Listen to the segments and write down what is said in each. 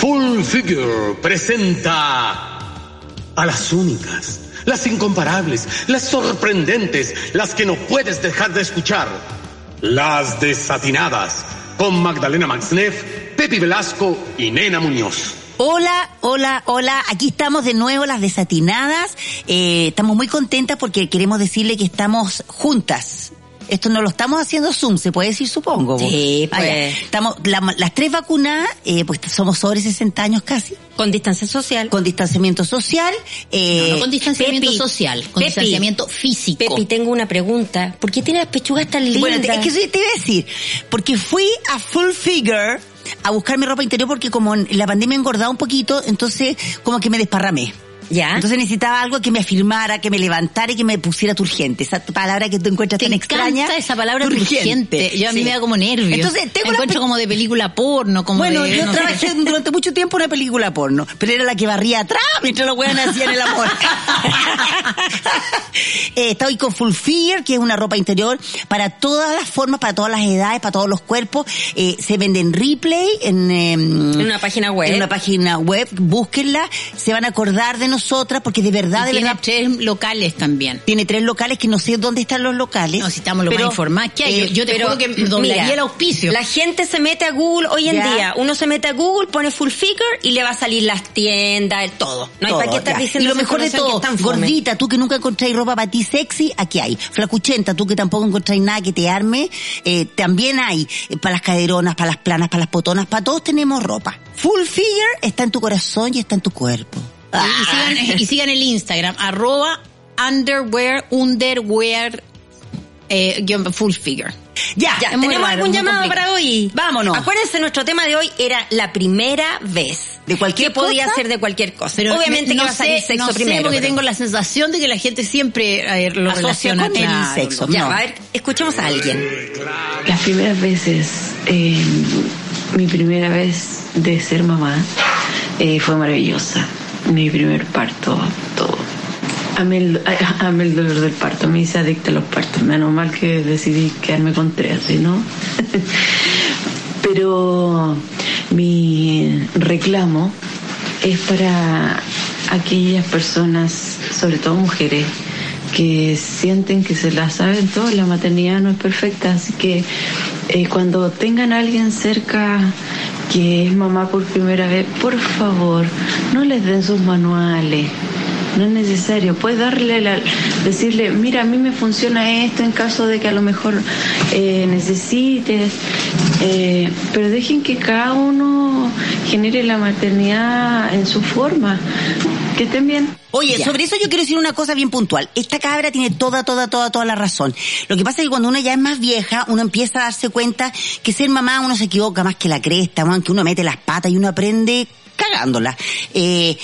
Full Figure presenta a las únicas, las incomparables, las sorprendentes, las que no puedes dejar de escuchar. Las desatinadas, con Magdalena Maxneff, Pepi Velasco y Nena Muñoz. Hola, hola, hola. Aquí estamos de nuevo las desatinadas. Eh, estamos muy contentas porque queremos decirle que estamos juntas. Esto no lo estamos haciendo Zoom, se puede decir, supongo. vos. Sí, pues. Ah, ya. Estamos, la- las tres vacunadas, eh, pues somos sobre 60 años casi, Con distancia social. con distanciamiento social. Eh, No, no con distanciamiento Pepi, social, con Pepi. distanciamiento físico. Pepi, tengo una pregunta. ¿Por qué tiene las pechugas tan lindas? Bueno, es que te iba a decir, porque fui a Full Figure a buscar mi ropa interior porque como en la pandemia he engordado un poquito, entonces como que me desparramé. ¿Ya? Entonces necesitaba algo que me afirmara, que me levantara y que me pusiera turgente. Esa palabra que tú encuentras Te tan extraña. esa palabra urgente. Yo a mí Sí. me da como nervios. Entonces tengo la encuentro como de película porno, como Bueno, de, yo no sé. trabajé durante mucho tiempo en una película porno, pero era la que barría atrás mientras los weones hacían el amor. eh, estoy con Full Figure, que es una ropa interior para todas las formas, para todas las edades, para todos los cuerpos. Eh, se vende en replay, en, em, En una página web. En una página web, búsquenla, se van a acordar de nosotras, porque de verdad, de tiene verdad, tres locales también. tiene tres locales que no sé dónde están los locales. No, si estamos lo pero, más informados que hay. eh, yo, yo te Pero, juro que doblaría mira, el auspicio. La gente se mete a Google hoy en Ya. día. Uno se mete a Google, pone full figure y le va a salir las tiendas, el todo. No hay Todo, para qué estar diciendo Y lo mejor de todo, gordita, tú que nunca encontráis ropa para ti sexy, aquí hay. Flacuchenta, tú que tampoco encontráis nada que te arme, eh, también hay. eh, para las caderonas, para las planas, para las potonas, para todos tenemos ropa. Full figure está en tu corazón y está en tu cuerpo. Y, y sigan, y sigan el Instagram, arroba underwear, underwear, eh, full figure. Ya, Ya, ¿tenemos raro, algún llamado complicado. para hoy? Vámonos. Acuérdense, nuestro tema de hoy era la primera vez. ¿De cualquier Que podía cosa? ser de cualquier cosa. Pero Obviamente me- no que va a salir sé, sexo no sé primero. porque pero- tengo la sensación de que la gente siempre eh, lo Asocia relaciona con el sexo. Ya, No. a ver, escuchemos a alguien. Las primeras veces, eh, mi primera vez de ser mamá eh, fue maravillosa. Mi primer parto, todo. Amé el, amé el dolor del parto, me hice adicta a los partos. Menos mal que decidí quedarme con tres, ¿sí, ¿no? Pero mi reclamo es para aquellas personas, sobre todo mujeres, que sienten que se la saben todo, la maternidad no es perfecta, así que eh, cuando tengan a alguien cerca que es mamá por primera vez, por favor, no les den sus manuales. No es necesario, puedes darle la, decirle, mira, a mí me funciona esto en caso de que a lo mejor eh, necesites, eh, pero dejen que cada uno genere la maternidad en su forma. Que estén bien. Oye, Ya. sobre eso yo quiero decir una cosa bien puntual. Esta cabra tiene toda, toda, toda, toda la razón. Lo que pasa es que cuando uno ya es más vieja, uno empieza a darse cuenta que ser mamá uno se equivoca más que la cresta, man, que uno mete las patas y uno aprende cagándola. Eh,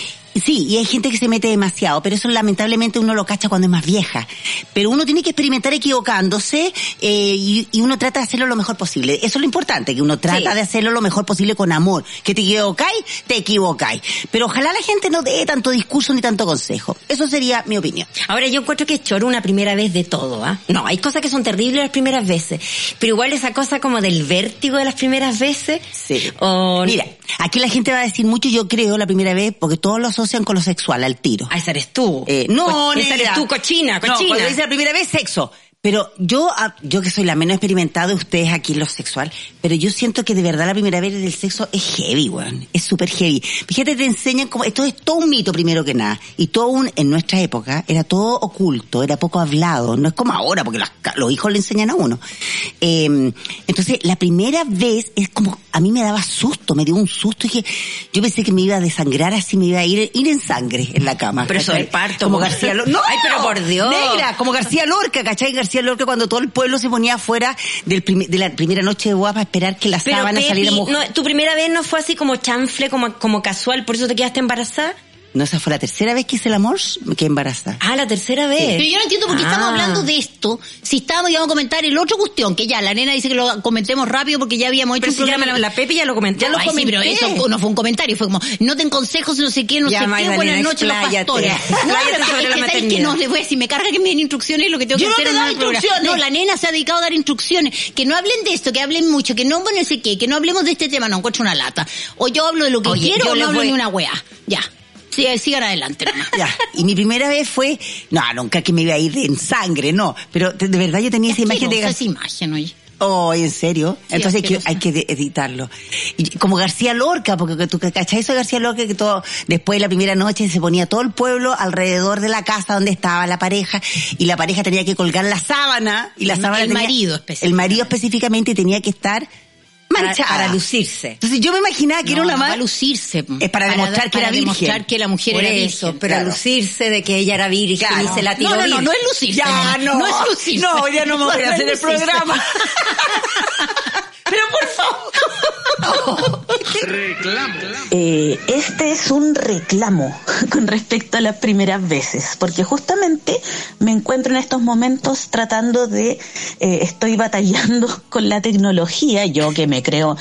Sí, y hay gente que se mete demasiado, pero eso lamentablemente uno lo cacha cuando es más vieja. Pero uno tiene que experimentar equivocándose eh, y, y uno trata de hacerlo lo mejor posible. Eso es lo importante, que uno trata Sí. de hacerlo lo mejor posible con amor. Que te equivocáis, te equivocáis. Pero ojalá la gente no dé tanto discurso ni tanto consejo. Eso sería mi opinión. Ahora yo encuentro que es choro una primera vez de todo, ¿ah? No, hay cosas que son terribles las primeras veces, pero igual esa cosa como del vértigo de las primeras veces. Sí. O... Mira, aquí la gente va a decir mucho, yo creo, la primera vez, porque todos lo asocian con lo sexual, al tiro. Ah, esa eres tú. Eh, no, Co- esa negra. eres tú, cochina, No, cochina. cuando dice la primera vez, sexo. Pero yo, yo que soy la menos experimentada de ustedes aquí en lo sexual, pero yo siento que de verdad la primera vez del sexo es heavy, weón. Es súper heavy. Fíjate, te enseñan como, esto es todo un mito primero que nada. Y todo un, en nuestra época, era todo oculto, era poco hablado. No es como ahora, porque ca- los hijos le enseñan a uno. Eh, entonces, la primera vez es como, a mí me daba susto, me dio un susto y que yo pensé que me iba a desangrar así, me iba a ir, ir en sangre en la cama. Pero eso del parto, Como. García Lorca. No, Ay, pero por Dios. Negra, como García Lorca, ¿cachai? García Lorca cuando todo el pueblo se ponía afuera del de la primera noche de boda para esperar que la sábana saliera mojada. no, tu primera vez no fue así como chanfle, como, como casual, por eso te quedaste embarazada. No, esa fue la tercera vez que hice el amor, me quedé embarazada. Ah, la tercera vez. Pero yo no entiendo por qué Ah. estamos hablando de esto. Si estábamos, íbamos a comentar el otro cuestión, que ya, la nena dice que lo comentemos rápido porque ya habíamos hecho Pero un si ya programa. me- la Pepe ya lo comentó. Ya lo Ay, sí, pero eso no fue un comentario, fue como, no ten consejos, no sé qué, no Ya, sé qué, buenas noches, los pastores. No, pero es la que, maternidad. no, le voy a decir, me carga que me den instrucciones lo que tengo Yo que no hacer te en instrucciones. No, la nena se ha dedicado a dar instrucciones, que no hablen de esto, que hablen mucho, que no, bueno, no sé qué, que no hablemos de este tema, no encuentro una lata. O yo hablo de lo que Oye, quiero o no hablo ni una wea. Ya. Sí, sigan adelante. Ya. Y mi primera vez fue, no, nunca que me iba a ir en sangre, no. Pero de, verdad yo tenía esa imagen de esa imagen, oye. Oh, ¿en serio? Sí, Entonces hay que, hay que editarlo. Y como García Lorca, porque que tú cachai eso de García Lorca que todo, después de la primera noche se ponía todo el pueblo alrededor de la casa donde estaba la pareja y la pareja tenía que colgar la sábana y la El- sábana el tenía- marido El específicamente. marido específicamente tenía que estar manchada. para lucirse. Entonces yo me imaginaba que era una no, más. para lucirse. Es para demostrar que para era virgen. demostrar que la mujer Por era eso, virgen. pero claro. lucirse de que ella era virgen Claro. y se la tiró No, no, no, es lucirse. Ya, no. No es lucirse. No, día no me voy a hacer el programa. Pero por favor. Eh, este es un reclamo con respecto a las primeras veces, porque justamente me encuentro en estos momentos tratando de, eh, estoy batallando con la tecnología, yo que me creo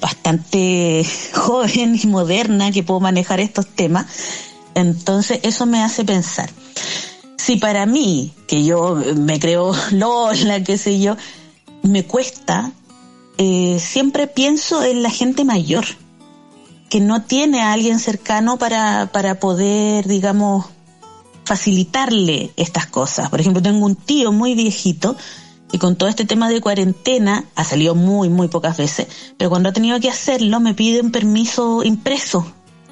bastante joven y moderna que puedo manejar estos temas, entonces eso me hace pensar. Si para mí, que yo me creo Lola, qué sé yo, me cuesta, eh, siempre pienso en la gente mayor que no tiene a alguien cercano para, para poder, digamos, facilitarle estas cosas. Por ejemplo, tengo un tío muy viejito y con todo este tema de cuarentena ha salido muy, muy pocas veces, pero cuando ha tenido que hacerlo me pide un permiso impreso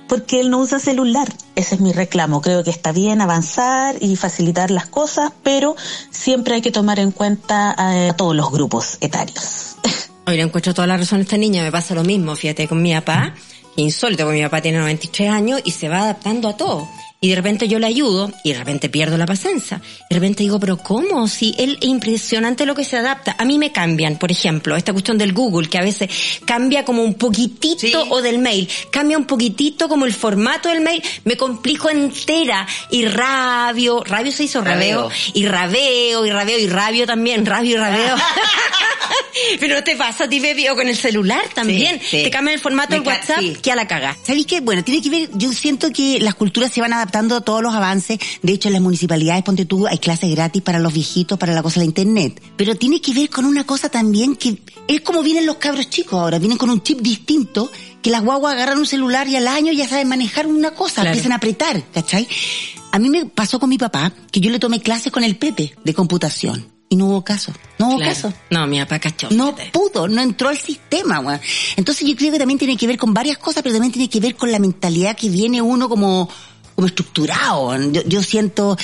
porque él no usa celular. Ese es mi reclamo. Creo que está bien avanzar y facilitar las cosas, pero siempre hay que tomar en cuenta eh, a todos los grupos etarios. Hoy le encuentro toda la razón a esta niña, me pasa lo mismo, fíjate, con mi papá, insólito, porque mi papá tiene 93 años y se va adaptando a todo. Y de repente yo le ayudo y de repente pierdo la paciencia. De repente digo, pero ¿cómo? Si él es impresionante lo que se adapta. A mí me cambian, por ejemplo, esta cuestión del Google, que a veces cambia como un poquitito, Sí. o del mail, cambia un poquitito como el formato del mail, me complico entera y rabio, rabio se hizo rabeo, Rabeo. y rabeo, y rabeo, y rabio también, rabio y rabeo. Pero no te pasa a ti, Pepi, o con el celular también. Sí, sí. Te cambian el formato del WhatsApp sí. que a la caga. ¿Sabéis qué? Bueno, tiene que ver, yo siento que las culturas se van adaptando a todos los avances. De hecho, en las municipalidades, ponte tú, hay clases gratis para los viejitos, para la cosa de la internet. Pero tiene que ver con una cosa también que es como vienen los cabros chicos ahora, vienen con un chip distinto, que las guaguas agarran un celular y al año ya saben manejar una cosa, Claro. empiezan a apretar, ¿cachai? A mí me pasó con mi papá que yo le tomé clases con el Pepe de computación. Y no hubo caso. No hubo Claro. caso. No, mi papá cachó. No pudo, no entró al sistema, weón. Entonces yo creo que también tiene que ver con varias cosas, pero también tiene que ver con la mentalidad que viene uno como, como estructurado. Yo, yo siento,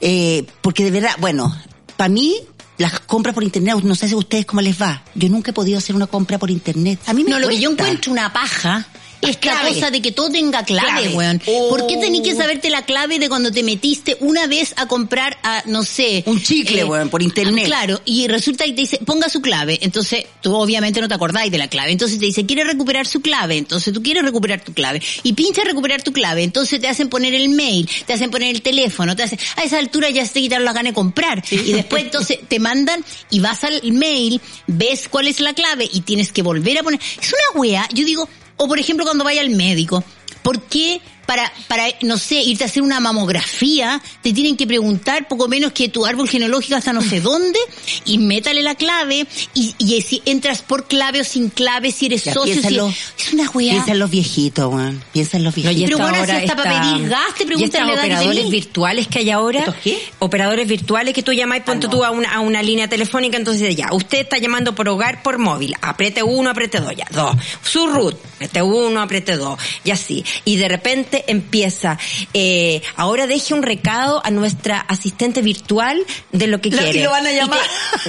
eh, porque de verdad, bueno, para mí, las compras por internet, no sé si a ustedes cómo les va. Yo nunca he podido hacer una compra por internet. A mí me No, lo que yo encuentro una paja es la cosa de que todo tenga clave, Clave. weón. ¿Por qué Oh. tenés que saberte la clave de cuando te metiste una vez a comprar a, no sé... Un chicle, weón, por internet. Claro, y resulta que te dice, ponga su clave. Entonces, tú obviamente no te acordáis de la clave. Entonces te dice, quiere recuperar su clave. Entonces tú quieres recuperar tu clave. Y pincha recuperar tu clave. Entonces te hacen poner el mail, te hacen poner el teléfono, te hacen, a esa altura ya se te quitaron la gana de comprar. Y después entonces te mandan y vas al mail, ves cuál es la clave y tienes que volver a poner. Es una wea, yo digo, o por ejemplo cuando vaya al médico, ¿por qué para, para, no sé, irte a hacer una mamografía, te tienen que preguntar poco menos que tu árbol genealógico hasta no sé dónde, y métale la clave, y, y si entras por clave o sin clave, si eres Ya, socio, si es una weá. Piensa en los viejitos, weón. Piensa en los No, y viejitos. Pero esta bueno, si hora hasta para pedir gas, te preguntan la edad operadores virtuales que hay ahora, ¿Estos qué? operadores virtuales que tú llamáis, ponte no. tú a una, a una línea telefónica, entonces ya, usted está llamando por hogar por móvil, apriete uno, apriete dos, ya, dos. Su root, apriete uno, apriete dos, y así. Y de repente empieza, eh, ahora deje un recado a nuestra asistente virtual de lo que Lo quiere. lo van a Y llamar.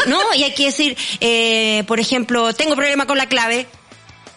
te- no, y hay que decir, eh, por ejemplo, tengo problema con la clave,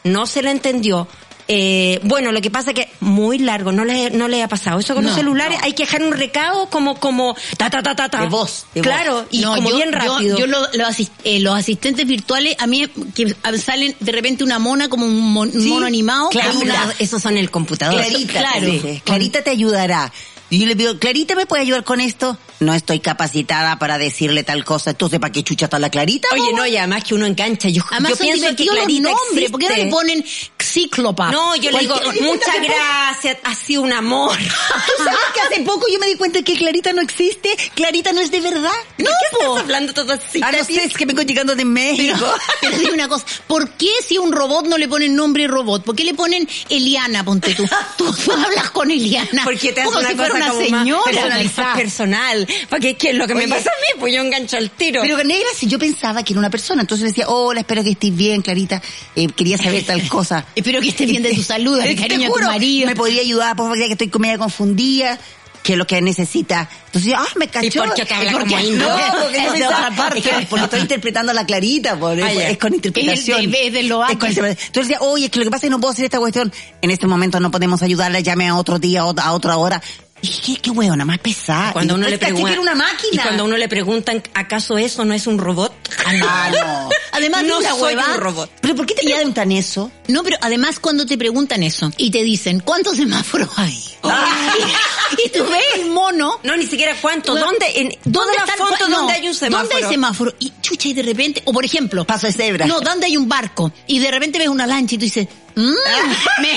no se le entendió. Eh, bueno, lo que pasa es que muy largo, no le, no le ha pasado. Eso con los No, celulares hay que dejar un recado como, como, ta, ta, ta, ta, ta. De voz, de claro, voz. y No, como yo- bien yo- rápido. Yo, lo- lo eh, los asistentes virtuales, a mí que salen de repente una mona como un, mon- Sí, mono animado. Clarita. con una- Eso- esos son el computador. Clarita, claro. Clarita te ayudará. Y yo le pido, Clarita, ¿me puede ayudar con esto? No estoy capacitada para decirle tal cosa. Entonces, ¿para qué chucha está la Clarita? Oye, no, y además que uno engancha. Yo, Además yo pienso que divertidos los Clarita nombres. ¿Por qué no le ponen Cíclopa? No, yo le digo, muchas gracias, ha sido un amor. ¿Tú sabes que hace poco yo me di cuenta que Clarita no existe? Clarita no es de verdad. No, estás hablando todo así? Ah, no sé, es que vengo llegando de México. Pero dime una cosa, ¿por qué si a un robot no le ponen nombre robot? ¿Por qué le ponen Eliana, ponte tú? Tú, tú hablas con Eliana. Porque te hace una si fuera una como señora. personal. Porque ¿qué es lo que me pasa a mí? Pues yo engancho al tiro. Pero negra, si yo pensaba que era una persona, entonces decía, hola, espero que estés bien, Clarita, eh, quería saber tal cosa. Espero que estés bien de tu salud, te cariño a tu juro, marido. Me podría ayudar, por favor, que estoy media confundida, que es lo que necesita. Entonces, ah, me cachó. ¿Y por qué te habla ¿Y por como? No, porque Es de otra parte. es que porque estoy interpretando a la Clarita, por, Ah, es, con interpretación. Es de- de lo Es con. Entonces decía, oye, es que lo que pasa es que no puedo hacer esta cuestión. En este momento no podemos ayudarla, llame a otro día, a otra hora. Y dije, qué, hueona más pesada. cuando Y uno le pregunta una máquina. y cuando uno le preguntan acaso eso no es un robot Ah, no. Además de no soy hueva. un robot ¿Pero por qué te preguntan eso? No, pero además cuando te preguntan eso y te dicen, ¿cuántos semáforos hay? y tú ves el mono. no ni siquiera cuánto Bueno, dónde en ¿Dónde están- fotos no, donde hay un semáforo ¿Dónde hay semáforo? Y chucha, y de repente, o por ejemplo, Paso de cebra. No, ¿dónde hay un barco? Y de repente ves una lancha y tú dices, "Mm, me,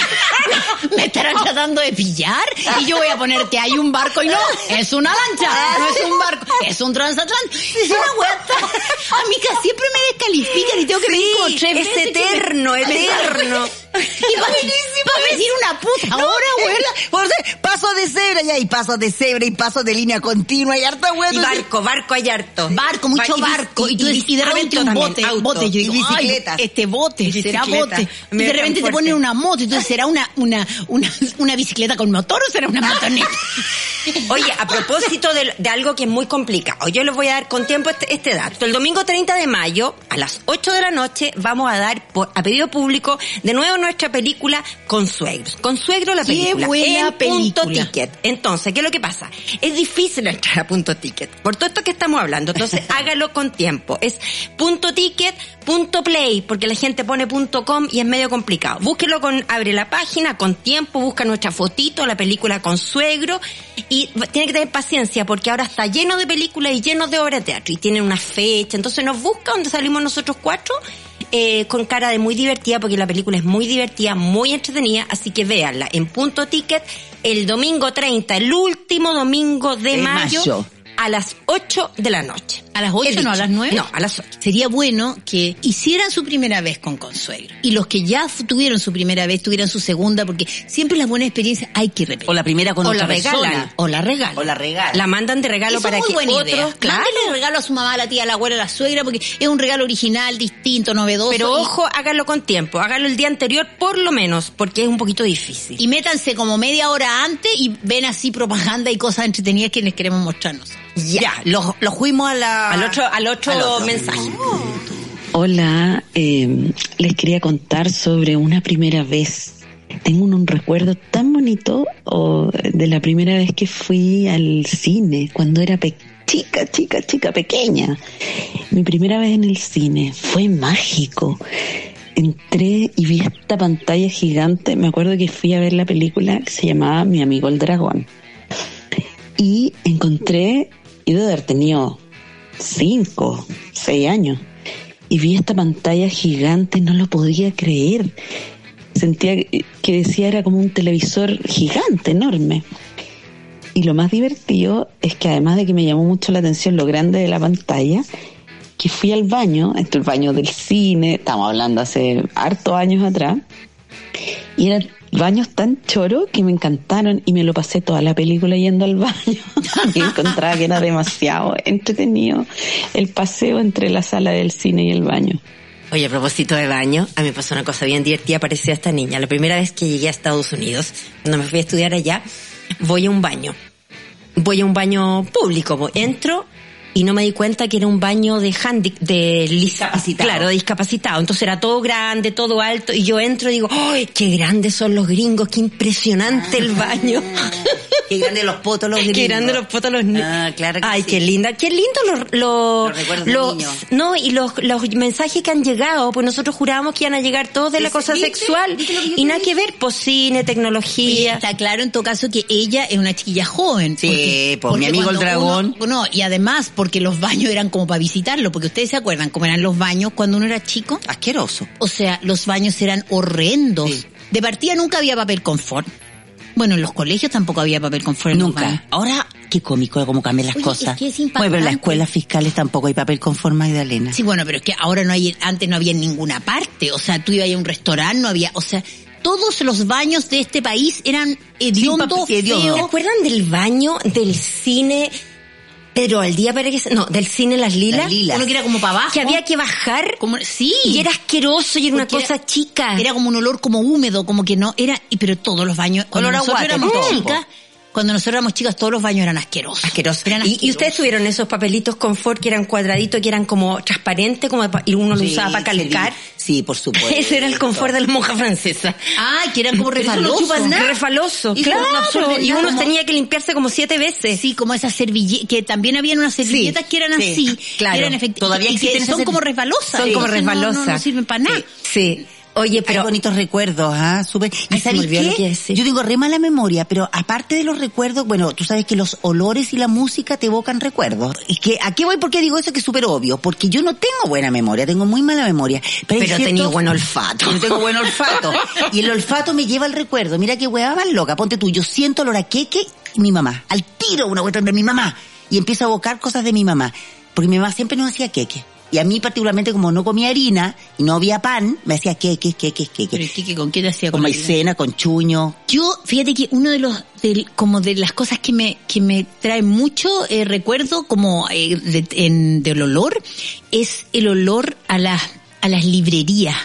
me estarán tratando de pillar. Y yo voy a poner que hay un barco y no, es una lancha, no es un barco, es un transatlántico. Es una huerta. A mí casi siempre me descalifican y tengo que pedir como tres es veces eterno eterno va, va a decir una puta hora, güey. Por ser- paso de cebra ya, y paso de cebra y paso de línea continua y harta hueá. y barco barco hay harto Barco, mucho y- barco. Y, tú- y de repente un bote, auto. bote. Yo Y digo, bicicletas. "Ay, este bote, Y será bote. Y de repente te ponen una moto. Entonces, ¿será una, una, una, una bicicleta con motor o será una motoneta? Oye, a propósito de, de algo que es muy complicado, yo les voy a dar con tiempo este, este dato. El domingo 30 de mayo, a las 8 de la noche, vamos a dar por, a pedido público de nuevo nuestra película Consuegros. Consuegro la Qué película. buena en punto película. ticket. Entonces, ¿qué es lo que pasa? Es difícil entrar a punto ticket. Por todo esto que estamos hablando. Entonces, hágalo con tiempo. Es punto ticket, punto play, porque la gente pone punto com y es medio complicado. Búsquelo con, abre la página con tiempo, busca nuestra fotito, la película Consuegro y tiene que tener paciencia porque ahora está lleno de películas y lleno de obras de teatro y tienen una fecha. Entonces nos busca donde salimos nosotros cuatro eh, con cara de muy divertida porque la película es muy divertida, muy entretenida, así que véanla en punto ticket el domingo 30, el último domingo de De mayo, mayo. A las 8 de la noche. ¿A las 8 He no? ¿A las 9? No, a las 8. Sería bueno que hicieran su primera vez con Consuegro. Y los que ya tuvieron su primera vez, tuvieran su segunda, porque siempre las buenas experiencias hay que repetir. O la primera con O otra la regalan. persona. O la regalan. O la regala. La mandan de regalo Eso para muy que buena otros, idea. claro. Mándele regalo a su mamá, a la tía, a la abuela, a la suegra, porque es un regalo original, distinto, novedoso. Pero y- ojo, háganlo con tiempo, háganlo el día anterior por lo menos, porque es un poquito difícil. Y métanse como media hora antes y ven así propaganda y cosas entretenidas que les queremos mostrarnos. Ya, lo, lo fuimos a la... al otro, al otro, Al otro. mensaje. Hola, eh, les quería contar sobre una primera vez. Tengo un, un recuerdo tan bonito o, de la primera vez que fui al cine, cuando era chica, chica, chica, pequeña. Mi primera vez en el cine fue mágico. Entré y vi esta pantalla gigante. Me acuerdo que fui a ver la película que se llamaba Mi amigo el dragón. Y encontré, y haber tenido cinco, seis años. Y vi esta pantalla gigante, no lo podía creer. Sentía que decía era como un televisor gigante, enorme. Y lo más divertido es que además de que me llamó mucho la atención lo grande de la pantalla, que fui al baño, este el baño del cine, estamos hablando hace hartos años atrás, y eran baños tan choros que me encantaron y me lo pasé toda la película yendo al baño. y encontraba que era demasiado entretenido el paseo entre la sala del cine y el baño. Oye, a propósito de baño, a mí me pasó una cosa bien divertida, parecía esta niña. La primera vez que llegué a Estados Unidos, cuando me fui a estudiar allá, voy a un baño. Voy a un baño público, voy- entro y no me di cuenta que era un baño de handi de Discapacitado. Claro, de discapacitado. Entonces era todo grande, todo alto y yo entro y digo, ¡ay, qué grandes son los gringos! ¡Qué impresionante el baño! Qué grande los potos los Qué gringos. grande los potos los niños. Ah, claro que Ay, sí. qué linda. Qué lindo los, los, Los recuerdos de los- niños. no, y los, los mensajes que han llegado, pues nosotros jurábamos que iban a llegar todos de la cosa ¿Viste? sexual. ¿Viste lo que yo Y nada que ver, pues cine, tecnología. está claro en todo caso que ella es una chiquilla joven. Sí, pues, mi amigo el dragón. uno- no, y además porque los baños eran como para visitarlo, porque ustedes se acuerdan cómo eran los baños cuando uno era chico. Asqueroso. O sea, los baños eran horrendos. Sí. De partida nunca había papel confort. Bueno, en los colegios tampoco había papel confort. Nunca. Ahora, qué cómico cómo cambian las Oye, cosas. es que es bueno, pero en las escuelas fiscales tampoco hay papel con forma Magdalena. Sí, bueno, pero es que ahora no hay, antes no había en ninguna parte. O sea, tú ibas a un restaurante, no había, o sea, todos los baños de este país eran hediondo. feos. ¿Se acuerdan del baño del cine? Pero al día para que no, del cine Las Lilas. Las Lilas. Uno que era como para abajo. Que había que bajar. Como, sí. Y era asqueroso y era una cosa era- chica. Era como un olor como húmedo, como que no, era, y pero todos los baños, Olor a éramos todo. chicas, cuando nosotros éramos chicas, todos los baños eran asquerosos. asqueroso. Eran Y, y asquerosos. ustedes tuvieron esos papelitos confort que eran cuadraditos, que eran como transparentes, como y uno lo Sí, usaba para calcar. Sí, por supuesto. Ese era el confort de la monja francesa. Ay, que eran como Eso no refalosos. no claro. Y uno como- tenía que limpiarse como siete veces. Sí, como esas servilletas, que también habían unas servilletas que eran sí, así. claro. que eran efecti- Todavía y que son como resbalosas. Son como no- resbalosas. No, no sirven para nada. Sí. Oye, Pero pero bonitos recuerdos, ¿ah? Súper. ¿Y sabes qué? Yo tengo re mala memoria, pero aparte de los recuerdos, bueno, tú sabes que los olores y la música te evocan recuerdos. Y que, ¿a qué voy? ¿Por qué digo eso? Que es súper obvio. Porque yo no tengo buena memoria, tengo muy mala memoria. Pero, hay Pero tenía buen olfato. Yo tengo buen olfato. Y el olfato me lleva al recuerdo. Mira qué hueá más loca. Ponte tú, yo siento olor a queque y mi mamá. Al tiro una cuestión de mi mamá. Y empiezo a evocar cosas de mi mamá. Porque mi mamá siempre nos hacía queque. Y a mí particularmente como no comía harina y no había pan, me hacía queques, queques, Pero queques. ¿y qué- qué- ¿con qué te hacía Con maicena, con chuño. Yo, fíjate que uno de los, del- como de las cosas que me, que me trae mucho eh, recuerdo como eh, de- en- del olor, es el olor a las, a las librerías.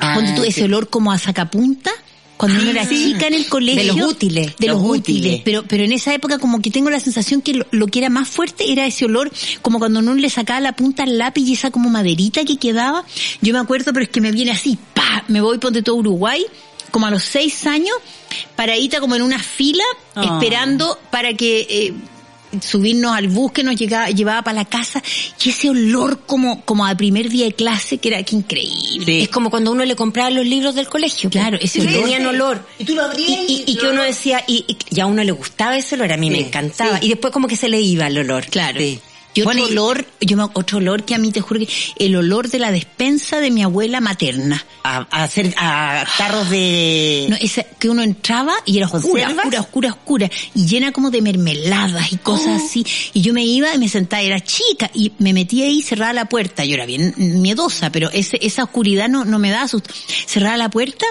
Ah, Ponte tú ese olor como a sacapunta. Cuando uno era chica en el colegio. De los útiles. De los, Los útiles. útiles. Pero, pero en esa época como que tengo la sensación que lo, lo que era más fuerte era ese olor, como cuando uno le sacaba la punta al lápiz y esa como maderita que quedaba. Yo me acuerdo, pero es que me viene así, pa, me voy ponte todo Uruguay, como a los seis años, paradita como en una fila, Ah. esperando para que eh, subirnos al bus que nos llegaba, llevaba para la casa, y ese olor como, como al primer día de clase, que era que increíble. Es como cuando uno le compraba los libros del colegio. Claro, ese olor. Tenían olor. Y tú lo abrías Y, y- y que uno decía, y, y- y a uno le gustaba ese olor, a mí me encantaba. sí. Y después como que se le iba el olor. Claro. Y otro Bueno, olor, yo me, otro olor que a mí te juro que, el olor de la despensa de mi abuela materna. A, a hacer, a tarros de... No, esa, que uno entraba y era oscura, oscura, oscura, oscura, y llena como de mermeladas y cosas así. Y yo me iba y me sentaba, era chica, y me metía ahí cerraba la puerta. Yo era bien miedosa, pero ese, esa oscuridad no, no me daba susto. Cerraba la puerta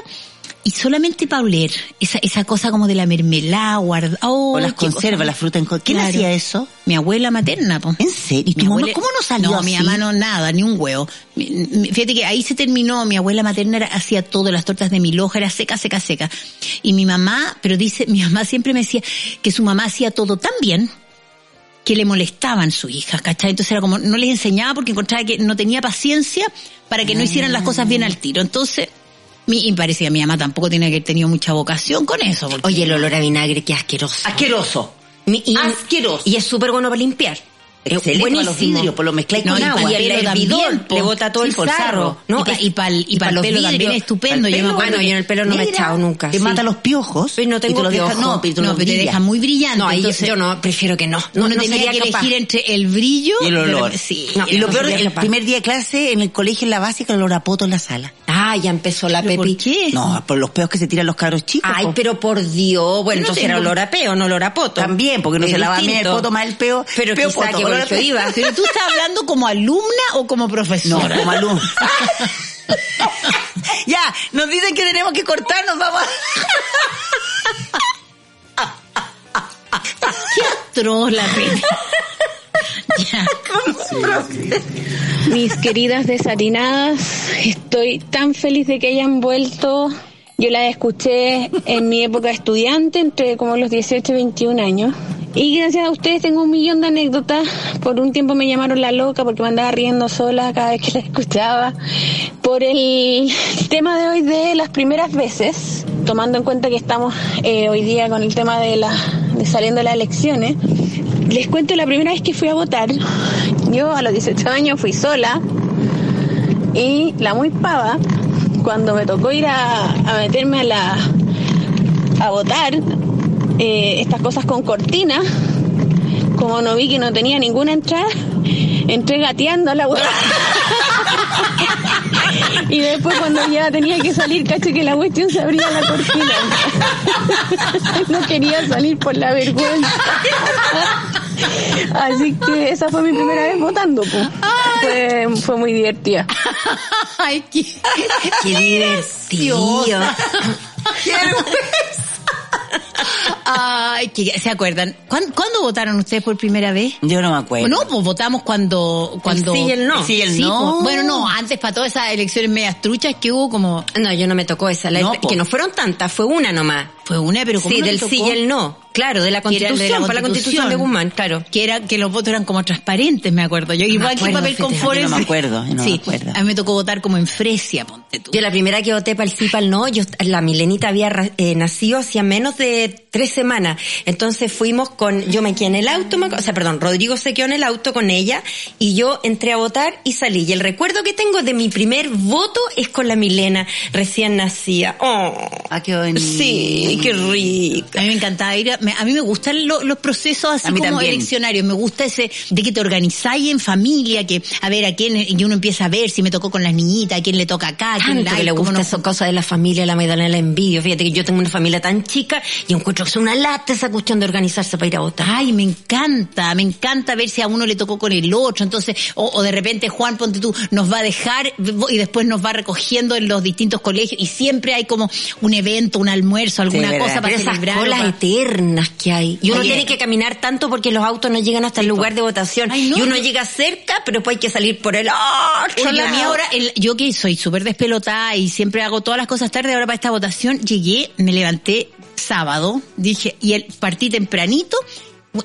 y solamente para oler. Esa, esa cosa como de la mermelada, guarda, oh, o las conservas, las frutas en... ¿Quién Claro. hacía eso? Mi abuela materna, po. ¿En serio? ¿Y tu Mi mamá abuela- cómo no salió No, así? mi mamá no nada, ni un huevo. Fíjate que ahí se terminó, mi abuela materna era- hacía todo, las tortas de mi loja era seca, seca, seca. Y mi mamá, pero dice, mi mamá siempre me decía que su mamá hacía todo tan bien que le molestaban sus hijas, ¿cachai? Entonces era como, no les enseñaba porque encontraba que no tenía paciencia para que no hicieran las cosas bien al tiro. Entonces, mi, y parecía que mi mamá tampoco tenía que haber tenido mucha vocación con eso. porque- Oye, el olor a vinagre, qué asqueroso. Asqueroso. Mi- y, Asqueroso. Y es súper bueno para limpiar. Excelente para los buenísimo. vidrios, pues lo mezcláis No, con y agua. para Y el hervidor también, le bota todo Sí, el por sarro. sarro. ¿no? Y pa- Es- y pa'l- y pa'l los pelo también vidrios. es estupendo, yo me pelo, acuerdo Bueno, yo en el pelo no me he echado nunca. Te sí. mata los piojos. Pero no y te tengo los deja- piojo. No, pero te No, pero te deja muy brillante. No, ahí yo, entonces- yo no, prefiero que no. No, no tenía que capaz. elegir entre el brillo Y el olor. Sí. No, Y lo no peor, el primer día de clase en el colegio, en la básica, el olor a poto en la sala. Ah, ya empezó la ¿Pero Pepi. por qué? No, por los peos que se tiran los cabros chicos. Ay, po. pero por Dios. Bueno, no entonces era olor a peo, no olor a poto. También, porque no Es se lava bien el distinto. poto más el peo. Pero peo quizá poto, que colegio peo. iba. Pero tú estás hablando como alumna o como No, profesora. como alumno. ya, nos dicen que tenemos que cortarnos, vamos. Qué atroz la Pepe. ya. Mis queridas desatinadas, estoy tan feliz de que hayan vuelto. Yo las escuché en mi época estudiante, entre como los 18 y 21 años, Y gracias a ustedes tengo un millón de anécdotas. Por un tiempo me llamaron la loca porque me andaba riendo sola cada vez que la escuchaba. Por el tema de hoy de las primeras veces, tomando en cuenta que estamos eh, hoy día con el tema de, la, de saliendo de las elecciones, les cuento la primera vez que fui a votar. Yo a los 18 años fui sola y la muy pava, cuando me tocó ir a, meterme a la a votar, eh, estas cosas con cortina, como no vi que no tenía ninguna entrada, entré gateando a la hueá. Y después cuando ya tenía que salir, caché que la cuestión se abría la cortina. No quería salir por la vergüenza. Así que esa fue mi primera vez votando. pues. Fue, fue muy divertida. Ay, qué, Qué divertido. Qué Ay, que, ¿se acuerdan? ¿Cuándo, cuándo votaron ustedes por primera vez? Yo no me acuerdo. No, pues votamos cuando... cuando sí y el no. Sí y el Sí, no. pues, bueno, no, antes para todas esas elecciones medias truchas que hubo como... No, yo no me tocó esa. La- No, po. que no fueron tantas, fue una nomás. Fue una, pero como Sí, del sí y el no. Claro, de la Que constitución, de para la constitución de Guzmán, claro. Que era que los votos eran como transparentes, me acuerdo yo. Igual que acuerdo, papel fíjate, confort. yo no me acuerdo, no me sí, acuerdo. a mí me tocó votar como en Fresia, ponte tú. Yo la primera que voté para el sí, para el no, yo, la Milenita había eh, nacido hacía menos de tres semanas. Entonces fuimos con, yo me quedé en el auto, me o sea, perdón, Rodrigo se quedó en el auto con ella y yo entré a votar y salí. Y el recuerdo que tengo de mi primer voto es con la Milena, recién nacida. Oh, Ah, qué bonito. sí, qué rico. A mí me encantaba ir, a, me- a mí me gustan lo- los procesos así como también. eleccionarios, me gusta ese de que te organizáis en familia, que a ver a quién, y uno empieza a ver si me tocó con las niñitas, a quién le toca acá, a quién Tanto la que le gusta no- esas cosas de la familia, la Magdalena la envidio. Fíjate que yo tengo una familia tan chica y encuentro es una lata esa cuestión de organizarse para ir a votar. Ay, me encanta, me encanta ver si a uno le tocó con el otro, entonces, o, o de repente Juan, ponte tú, nos va a dejar y después nos va recogiendo en los distintos colegios y siempre hay como un evento, un almuerzo, alguna cosa para Pero esas celebrar. o colas eternas que hay. Y uno Oye. tiene que caminar tanto porque los autos no llegan hasta el lugar de votación. Ay, no, y uno llega cerca, pero después hay que salir por el otro Oye, lado. ahora, el- yo que soy súper despelotada y siempre hago todas las cosas tarde, ahora para esta votación llegué, me levanté sábado, dije, y el, partí tempranito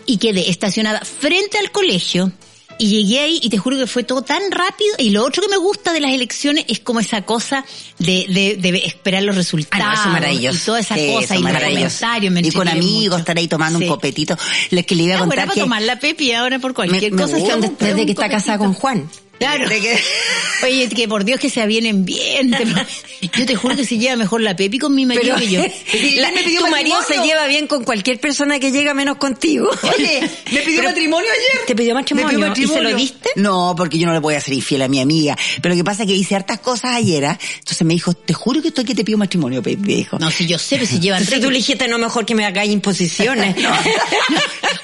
y quedé estacionada frente al colegio. Y llegué ahí y te juro que fue todo tan rápido. Y lo otro que me gusta de las elecciones es como esa cosa de, de, de esperar los resultados. Ah, no, eso maravilloso. Y toda esa Sí, cosa y los comentarios. Me Y con amigos, mucho. estar ahí tomando Sí. un copetito. Lo que le iba a Ah, contar para que... tomar la pepi ahora por cualquier Me- me cosa. gusta. se Desde, que está casada con Juan. Claro. De que- Oye, que por Dios que se vienen bien. Yo te juro que se lleva mejor la Pepi con mi marido Pero que yo. la- me pidió tu marido se lleva bien con cualquier persona que llega menos contigo. Oye, me pidió Pero- matrimonio ayer. ¿Te pidió matrimonio? Pidió ¿Y matrimonio. se lo diste? No, porque yo no le voy a ser infiel a mi amiga. Pero lo que pasa es que hice hartas cosas ayer. ¿ah? Entonces me dijo, te juro que estoy que te pido matrimonio, Pepe. Me dijo. No, si yo sé, pero si llevan Entonces tú le dijiste, no, mejor que me hagáis imposiciones.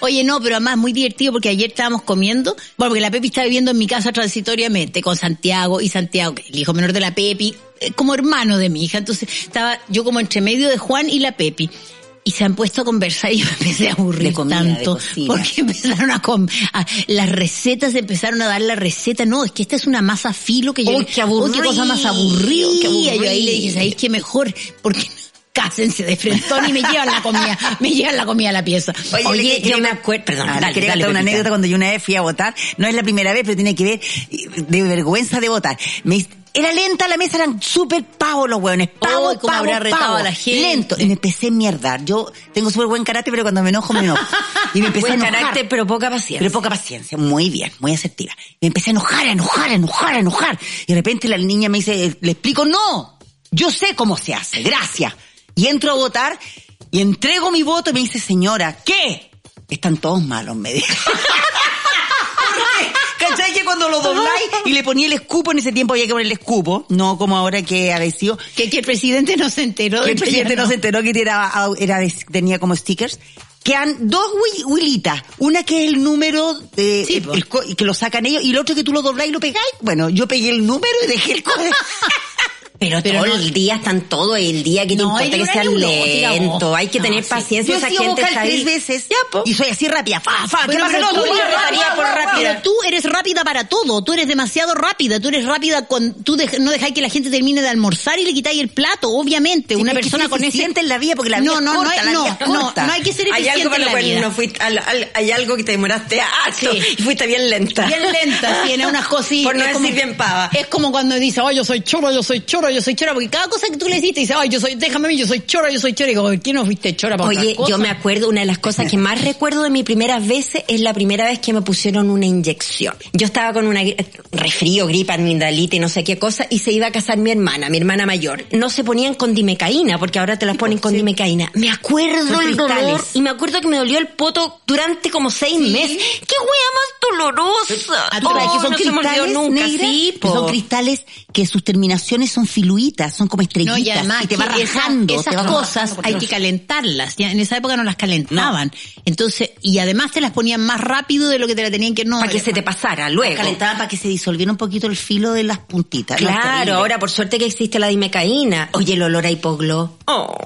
Oye, no, pero además muy divertido porque ayer estábamos comiendo, bueno, porque la Pepi está viviendo en mi casa transitoriamente con Santiago y Santiago, el hijo menor de la Pepi, eh, como hermano de mi hija. Entonces estaba yo como entre medio de Juan y la Pepi. Y se han puesto a conversar y yo me empecé a aburrir comida, tanto. Porque empezaron a, com a- las recetas, empezaron a dar la receta. No, es que esta es una masa filo que yo... Uy, qué Uy, qué cosa más aburrida. aburrido, Yo ahí le dije, ¿sabéis qué mejor? Porque cásense de frentón y me llevan la comida, me llevan la comida a la pieza. Oye, le- yo me acuerdo, perdón, Ah, dale, quería dale, contar una anécdota cuando yo una vez fui a votar. No es la primera vez, pero tiene que ver eh, de vergüenza de votar. Me era lenta la mesa, eran súper pavos los hueones. Pavo, cómo pavo, habrá retado pavo. a la gente. Lento. Y me empecé a mierdar. Yo tengo súper buen carácter, pero cuando me enojo, me enojo. Y me empecé Buen a enojar. carácter, pero poca paciencia. Pero poca paciencia, muy bien, muy asertiva. Me empecé a enojar, a enojar, a enojar, a enojar. Y de repente la niña me dice, le explico, no, yo sé cómo se hace, gracias. Y entro a votar y entrego mi voto y me dice, señora, ¿qué? Están todos malos, me dijo. ¿Cachai que cuando lo dobláis y le ponía el escupo, en ese tiempo había que poner el escupo, no como ahora que ha sido, Que, que el presidente no se enteró. que el presidente no se enteró que era, era tenía como stickers. Quedan dos hui- huilitas. Una que es el número de, Sí, el- po. el co- que lo sacan ellos y el otro que tú lo doblás y lo pegáis. Bueno, yo pegué el número y dejé el código. Pero, Pero todo no- el día están todo el día que te No, importa hay que una sea neurótica, lento. Hay que No, tener sí. paciencia. Yo esa hago gente vocal está ahí. tres veces. Ya, po. Y soy así rápida. Fa, fa. ¿Qué Bueno, pasa? pero No, tú, rápida, por rápida. pero tú eres rápida para todo, tú eres demasiado rápida, tú eres rápida con, tú dej- no dejáis que la gente termine de almorzar y le quitáis el plato, obviamente, Sí, una hay persona con ese... en la vida porque la vida no, no, corta, no, hay, no, hay que ser Hay eficiente algo para lo cual no fuiste, hay algo que te demoraste harto y fuiste bien lenta. Bien lenta, tiene unas cositas. Por no es decir bien pava. Es como cuando dice, ay, yo soy chora, yo soy yo soy chora, porque cada cosa que tú le hiciste dice, ay, yo soy, déjame a mí, yo soy chora, yo soy chora. Y digo, ¿por qué no fuiste chora para Oye, otra cosa? yo me acuerdo, una de las cosas que más recuerdo de mis primeras veces es la primera vez que me pusieron una inyección. Yo estaba con una resfrío, gripa, amigdalita y no sé qué cosa, y se iba a casar mi hermana, mi hermana mayor. No se ponían con dimecaína, porque ahora te las ponen con dimecaína. Me acuerdo el dolor, y me acuerdo que me dolió el poto durante como seis meses. ¡Qué wea más dolorosa! Ah, sabes que Oh, son no se me olvidó cristales nunca, negras, sí, que son cristales que sus terminaciones son filuitas, son como estrellitas No, y además te va esa- rajando. esas cosas rajando hay que calentarlas. Ya en esa época no las calentaban. Entonces, y además te las ponían más rápido de lo que te la tenían que no. Para que se te pasara luego. Calentaban para que se disolviera un poquito el filo de las puntitas. Claro, ahora por suerte que existe la dimecaína. Oye, el olor a hipoglo. Oh,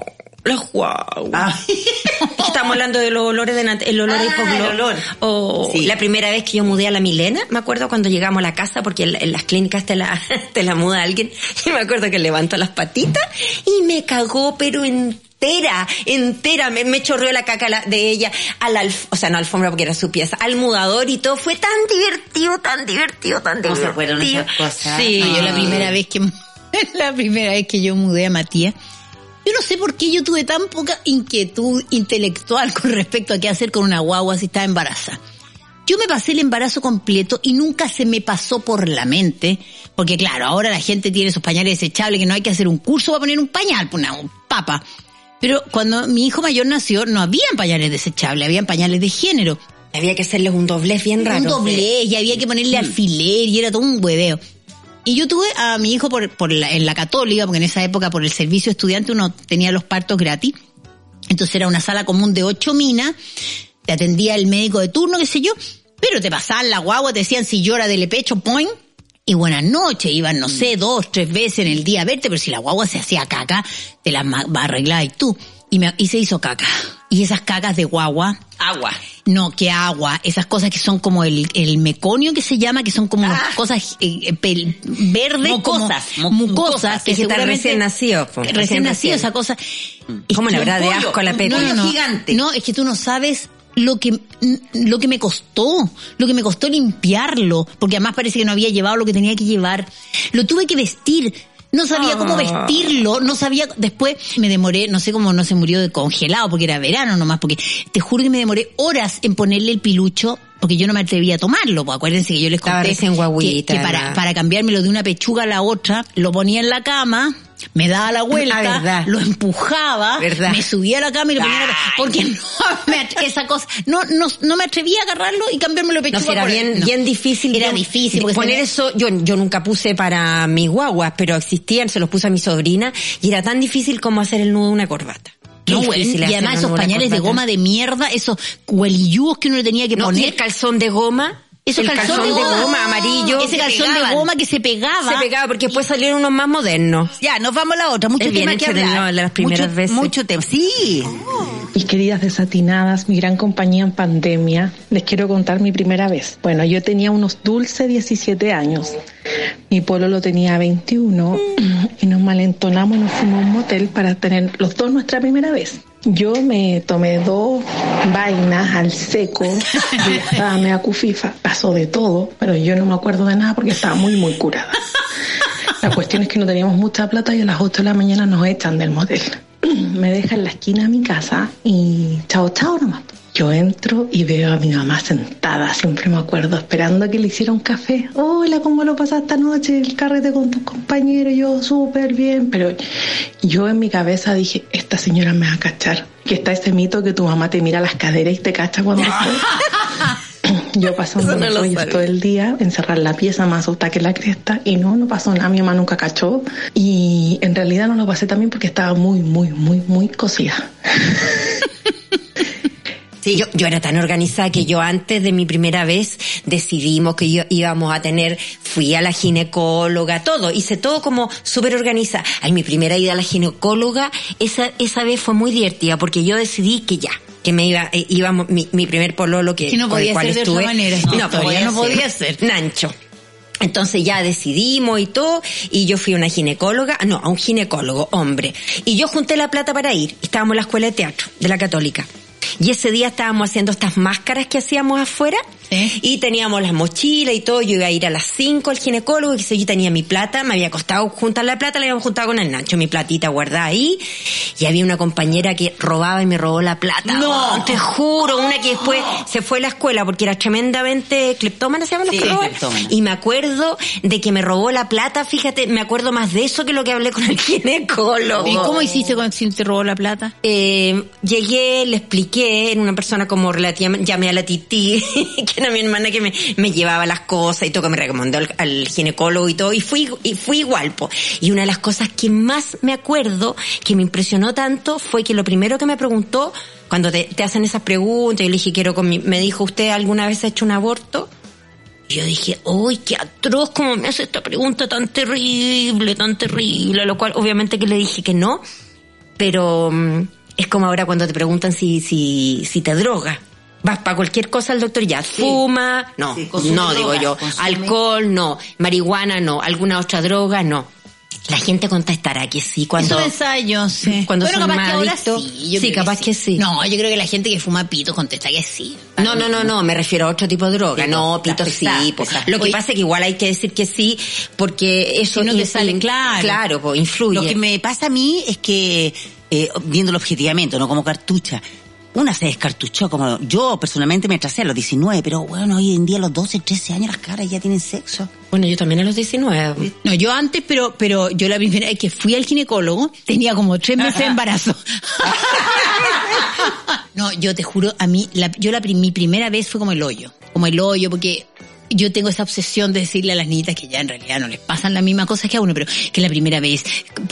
la guau. Ah. Estamos hablando de los olores de el olor Ah, el olor. Sí. La primera vez que yo mudé a la Milena, me acuerdo cuando llegamos a la casa, porque en, en las clínicas te la, te la muda alguien, y me acuerdo que levantó las patitas y me cagó, pero entera, entera, me, me chorreó la caca la- de ella al alf, o sea, no alfombra porque era su pieza, al mudador y todo, fue tan divertido, tan divertido, tan ¿Cómo se divertido. esas cosas? Sí. No, yo la primera vez que la primera vez que yo mudé a Matías, yo no sé por qué yo tuve tan poca inquietud intelectual con respecto a qué hacer con una guagua si estaba embarazada. Yo me pasé el embarazo completo y nunca se me pasó por la mente, porque claro, ahora la gente tiene esos pañales desechables que no hay que hacer un curso para poner un pañal, pues, una un papa. Pero cuando mi hijo mayor nació, no habían pañales desechables, habían pañales de género. Había que hacerles un doblez bien raro. Un doblez y había que ponerle alfiler y era todo un hueveo. Y yo tuve a mi hijo por, por la, en la católica, porque en esa época por el servicio estudiante uno tenía los partos gratis. Entonces era una sala común de ocho minas, te atendía el médico de turno, qué sé yo, pero te pasaban la guagua, te decían si llora dele pecho, point. Y buenas noches, iban, no sé, dos, tres veces en el día a verte, pero si la guagua se hacía caca, te la arreglabas tú. Y, me, y se hizo caca. Y esas cacas de guagua, Agua. no, que agua, esas cosas que son como el, el meconio que se llama, que son como unas cosas eh, eh, pel- verdes, Mucosas, como, mucosas, que está seguramente- recién nacido, recién, recién nacido, nacido. esa cosa. ¿Cómo le que habrá de asco a la Pepe? No, no, no, gigante. no, es que tú no sabes lo que lo que me costó, lo que me costó limpiarlo, porque además parece que no había llevado lo que tenía que llevar. Lo tuve que vestir. No sabía cómo Ah. vestirlo, no sabía, después me demoré, no sé cómo no se murió de congelado, porque era verano nomás, porque te juro que me demoré horas en ponerle el pilucho, porque yo no me atrevía a tomarlo, pues acuérdense que yo les conté guagüita, que, que para, para cambiármelo de una pechuga a la otra, lo ponía en la cama, me daba la vuelta, Ah, lo empujaba, Verdad. me subía a la cama y lo ponía porque no me esa cosa, no, no, no me atrevía a agarrarlo y cambiármelo de No, pechuga. si era bien, no. bien difícil. Era Yo- difícil. Poner me- eso, yo, yo nunca puse para mis guaguas, pero existían, se los puse a mi sobrina, y era tan difícil como hacer el nudo de una corbata. Qué No, difícil y además esos pañales de goma de mierda, esos huelilludos que uno le tenía que No, y poner. el calzón de goma. Eso el calzón, calzón de goma, amarillo. Ese se calzón de pegaban. goma que se pegaba. Se pegaba porque después salieron unos más modernos. Ya, nos vamos a la otra. Mucho Es bien tema que entretenido hablar. de las primeras mucho, veces. Mucho tema. Sí. Mis queridas desatinadas, mi gran compañía en pandemia, les quiero contar mi primera vez. Bueno, yo tenía unos dulces 17 años. Mi pueblo lo tenía 21 y nos malentonamos y nos fuimos a un motel para tener los dos nuestra primera vez. Yo me tomé dos vainas al seco y estaba media cufifa. Pasó de todo, pero yo no me acuerdo de nada porque estaba muy, muy curada. La cuestión es que no teníamos mucha plata y a las 8 de la mañana nos echan del motel. Me deja en la esquina de mi casa y chao, chao nomás. Yo entro y veo a mi mamá sentada, siempre me acuerdo, esperando a que le hiciera un café. Hola, ¿cómo lo pasaste esta noche? El carrete con tus compañeros, yo súper bien. Pero yo en mi cabeza dije, esta señora me va a cachar. Que está ese mito que tu mamá te mira las caderas y te cacha cuando... Yo Eso no rollos todo el día, encerrar la pieza más asustada que la cresta, y no, no pasó nada, mi mamá nunca cachó, y en realidad no lo pasé también porque estaba muy, muy, muy, muy cosida. Yo, yo era tan organizada que yo antes de mi primera vez decidimos que yo íbamos a tener, fui a la ginecóloga, todo, hice todo como súper organizada. Ay, mi primera ida a la ginecóloga, esa, esa vez fue muy divertida porque yo decidí que ya, que me iba, eh, íbamos, mi, mi primer pololo que, Que no podía ser de otra manera, no, todavía no podía ser. Nancho. Entonces ya decidimos y todo, y yo fui a una ginecóloga, no, a un ginecólogo, hombre. Y yo junté la plata para ir. Estábamos en la escuela de teatro de la católica. Y ese día estábamos haciendo estas máscaras que hacíamos afuera. Sí. Y teníamos las mochilas y todo. Yo iba a ir a las 5 al ginecólogo, y que yo tenía mi plata, me había costado juntar la plata, la habíamos juntado con el Nacho, mi platita guardada ahí. Y había una compañera que robaba y me robó la plata. No, te juro, una que después se fue a la escuela porque era tremendamente cleptómana, se llaman los Sí, que. Y me acuerdo de que me robó la plata, fíjate, me acuerdo más de eso que lo que hablé con el ginecólogo. ¿Y cómo hiciste cuando si te robó la plata? Eh, llegué, le expliqué, era una persona como relativamente, llamé a la tití, que era mi hermana que me, me llevaba las cosas y todo, que me recomendó al, ginecólogo y todo, y fui, y fui igual, po. Y una de las cosas que más me acuerdo, que me impresionó tanto, fue que lo primero que me preguntó, cuando te, hacen esas preguntas, yo le dije, quiero con mi, me dijo, ¿usted alguna vez ha hecho un aborto? Yo dije, ¡ay, qué atroz! ¿Cómo me hace esta pregunta tan terrible, tan terrible? Lo cual, obviamente que le dije que no, pero mm, es como ahora cuando te preguntan si, si, si te droga. Vas para cualquier cosa al doctor ya, fuma, no, Sí, no digo yo, consume- alcohol, no, marihuana, no, alguna otra droga, no. La gente contestará que sí cuando... Eso ensayo, sí. Cuando bueno, capaz que ahora sí. yo sí, capaz que sí. No, yo creo que la gente que fuma pito contesta que sí. No, no, no, no, me refiero a otro tipo de droga. Sí, no, pito sí. Lo que Oye. pasa es que igual hay que decir que sí, porque eso Si no te salen, claro. Claro, pues influye. Lo que me pasa a mí es que, eh, viéndolo objetivamente, no como cartucha, una se descartuchó, como yo personalmente me tracé a los 19, pero bueno, hoy en día a los 12, 13 años las caras ya tienen sexo. Bueno, yo también a los 19. No, yo antes, pero, pero yo la primera vez que fui al ginecólogo tenía como tres meses de embarazo. no, yo te juro, a mí, la, yo la, mi primera vez fue como el hoyo. Como el hoyo, porque yo tengo esa obsesión de decirle a las niñitas que ya en realidad no les pasan la misma cosa que a uno, pero que la primera vez,